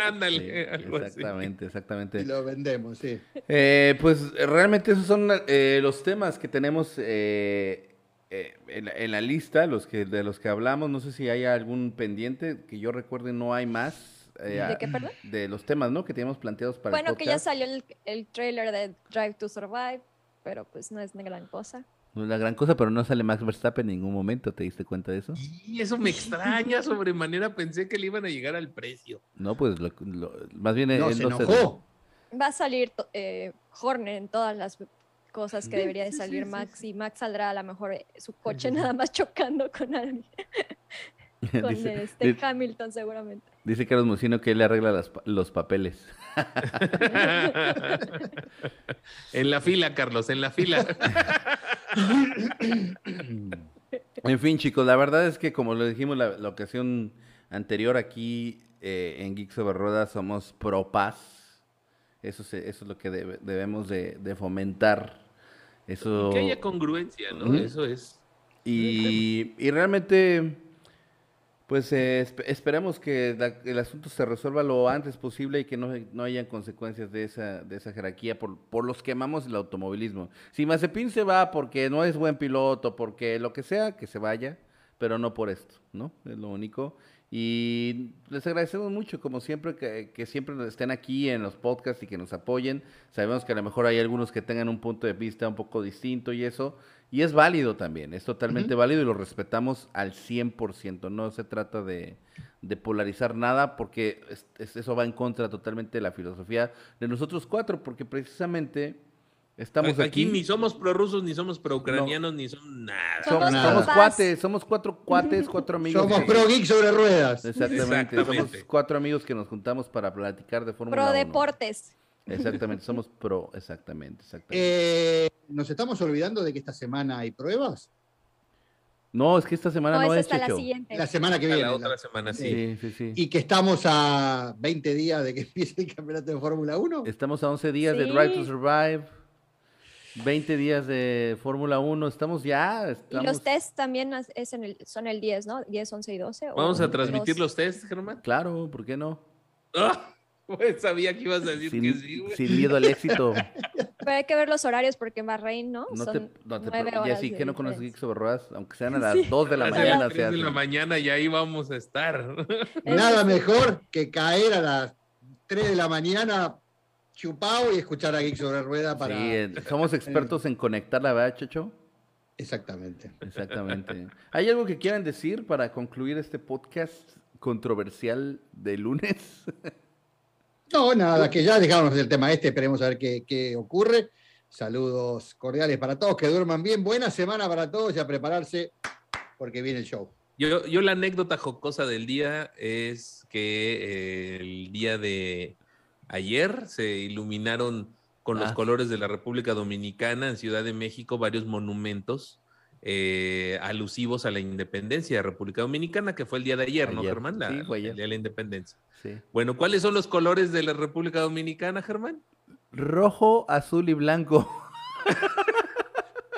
ándale, sí, algo así. exactamente, y exactamente. lo vendemos, sí. Eh, pues realmente esos son eh, los temas que tenemos eh, eh, en, la, en la lista, los que de los que hablamos. No sé si hay algún pendiente que yo recuerde, no hay más. Eh, ¿De qué, perdón? de los temas, ¿no? Que teníamos planteados para el Bueno, que ya salió el, el trailer de Drive to Survive, pero pues no es una gran cosa. No es la gran cosa, pero no sale Max Verstappen en ningún momento, ¿te diste cuenta de eso? Y eso me extraña sobremanera. Pensé que le iban a llegar al precio. No, pues lo- lo- más bien No, él se no se- enojó. Va a salir eh, Horner en todas las cosas que debería de Sí, sí, salir sí, Max y Max saldrá a lo mejor eh, su coche nada más chocando con alguien, con dice, este Hamilton seguramente. dice Carlos Mucino que él le arregla las pa- los papeles. en la fila, Carlos, en la fila. En fin, chicos, la verdad es que como lo dijimos la, la ocasión anterior aquí eh, en Geeks Over Ruedas somos pro paz. Eso, se- eso es lo que debe- debemos de, de fomentar. Eso... Que haya congruencia, ¿no? Eso es. Y, y realmente, pues eh, esp- esperemos que la- el asunto se resuelva lo antes posible y que no, no hayan consecuencias de esa, de esa jerarquía por, por los que amamos el automovilismo. Si Mazepin se va porque no es buen piloto, porque lo que sea, que se vaya, pero no por esto, ¿no? Es lo único. Y les agradecemos mucho, como siempre, que, que siempre estén aquí en los podcasts y que nos apoyen. Sabemos que a lo mejor hay algunos que tengan un punto de vista un poco distinto y eso. Y es válido también, es totalmente válido y lo respetamos al 100%. No se trata de, de polarizar nada porque es- es- eso va en contra totalmente de la filosofía de nosotros cuatro, porque precisamente estamos aquí, aquí. ni somos prorrusos, ni somos pro-ucranianos, ni somos nada. somos, Somos nada. somos cuates, somos cuatro cuates, cuatro amigos. Somos que- pro geek sobre ruedas. Exactamente, somos Exactamente. cuatro amigos que nos juntamos para platicar de Fórmula Pro 1. deportes. Exactamente, somos pro, exactamente, exactamente. Eh, ¿Nos estamos olvidando de que esta semana hay pruebas? no, es que esta semana No, no, es la siguiente. La semana que viene. la la- otra semana, sí. Sí, sí, sí. Y que estamos a 20 días de que empiece el campeonato de Fórmula 1. Estamos a 11 días de. Drive to Survive, 20 días de Fórmula 1, estamos ya, Y estamos... los tests también es- en el, son el 10, ¿no? 10, 11 y 12. o Vamos a transmitir dos? los test, Germán. Claro, ¿por qué no? ¡Ah! Pues sabía que ibas a decir Sin, que sí, güey. sin miedo al éxito. Pero hay que ver los horarios porque en Bahrein, ¿no? No son te, no te horas Jessy, de que no conoces. Geeks sobre Ruedas, aunque sean a las Sí. 2 de la A las mañana se 3 de la mañana y ahí vamos a estar. Nada mejor que caer a las 3 de la mañana chupado y escuchar a Geek sobre rueda para. Sí, eh, somos expertos en conectar la verdad, Checho. Exactamente. Exactamente. ¿Hay algo que quieran decir para concluir este podcast controversial de lunes? No, nada, que ya dejamos el tema este, esperemos a ver qué, qué ocurre. Saludos cordiales para todos, que duerman bien. Buena semana para todos y a prepararse porque viene el show. Yo, yo la anécdota jocosa del día es que eh, el día de ayer se iluminaron con los Ah. colores de la República Dominicana en Ciudad de México varios monumentos eh, alusivos a la independencia de República Dominicana, que fue el día de ayer, ¿no. Germán? La- Sí, fue ayer. El día de la independencia. Sí. Bueno, ¿cuáles son los colores de la República Dominicana, Germán? Rojo, azul y blanco.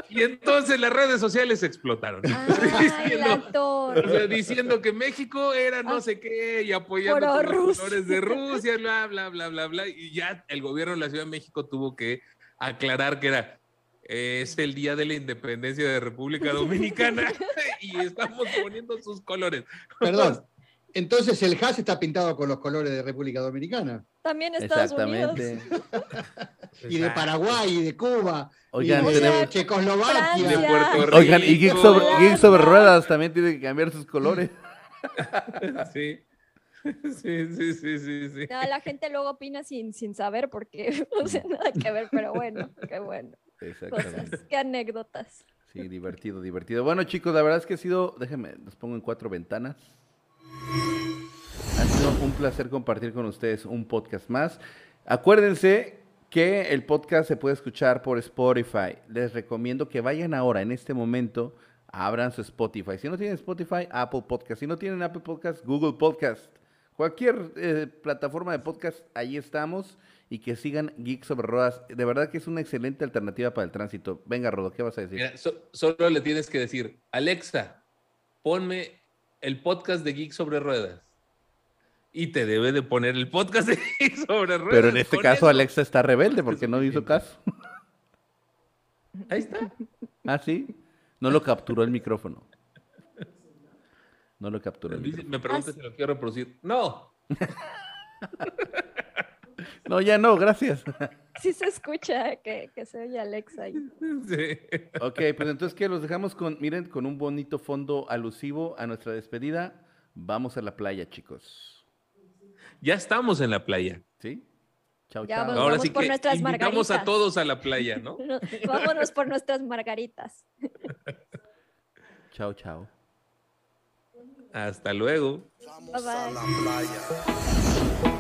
Y entonces las redes sociales explotaron. Ah, diciendo, o sea, diciendo que México era no Ah. sé qué y apoyando con los colores de Rusia, bla, bla, bla, bla, bla. Y ya el gobierno de la Ciudad de México tuvo que aclarar que era eh, es el día de la independencia de República Dominicana y estamos poniendo sus colores. Perdón. Entonces el hash está pintado con los colores de República Dominicana. También Estados Unidos. Exactamente. Y de Paraguay, y de Cuba, Oigan, y de tenemos- Checoslovaquia. de. Puerto Rico. Oigan, y Geeks sobre, Hola. Geeks sobre Ruedas también tiene que cambiar sus colores. Sí. Sí, sí, sí, sí, sí. No, la gente luego opina sin, sin saber porque no sé nada que ver, pero bueno, qué bueno. Exactamente. Cosas, qué anécdotas. Sí, divertido, divertido. Bueno, chicos, la verdad es que ha sido, déjenme, los pongo en cuatro ventanas. Ha sido un placer compartir con ustedes un podcast más. Acuérdense que el podcast se puede escuchar por Spotify. Les recomiendo que vayan ahora, en este momento, abran su Spotify. Si no tienen Spotify, Apple Podcast. Si no tienen Apple Podcast, Google Podcast. Cualquier eh, plataforma de podcast, ahí estamos. Y que sigan Geek sobre Ruedas. De verdad que es una excelente alternativa para el tránsito. Venga, Rodo, ¿qué vas a decir? Solo le tienes que decir, Alexa, ponme el podcast de Geek sobre Ruedas. Y te debe de poner el podcast de Geek sobre Ruedas. Pero en este caso eso. Alexa está rebelde porque no hizo caso. Ahí está. Ah, sí. No lo capturó el micrófono. No lo capturó el Dice- micrófono. Me pregunta si lo quiero reproducir. No. No, ya no, gracias. Sí se escucha que, que se oye Alexa ahí. Sí. Ok, pues entonces que los dejamos con, miren, con un bonito fondo alusivo a nuestra despedida. Vamos a la playa, chicos. Ya estamos en la playa. ¿Sí? Chao, Ya chao. vamos. Ahora sí por que nuestras invitamos a margaritas. todos a la playa, ¿no? No, Vámonos por nuestras margaritas. Chao, chao. Hasta luego. Bye bye. la playa.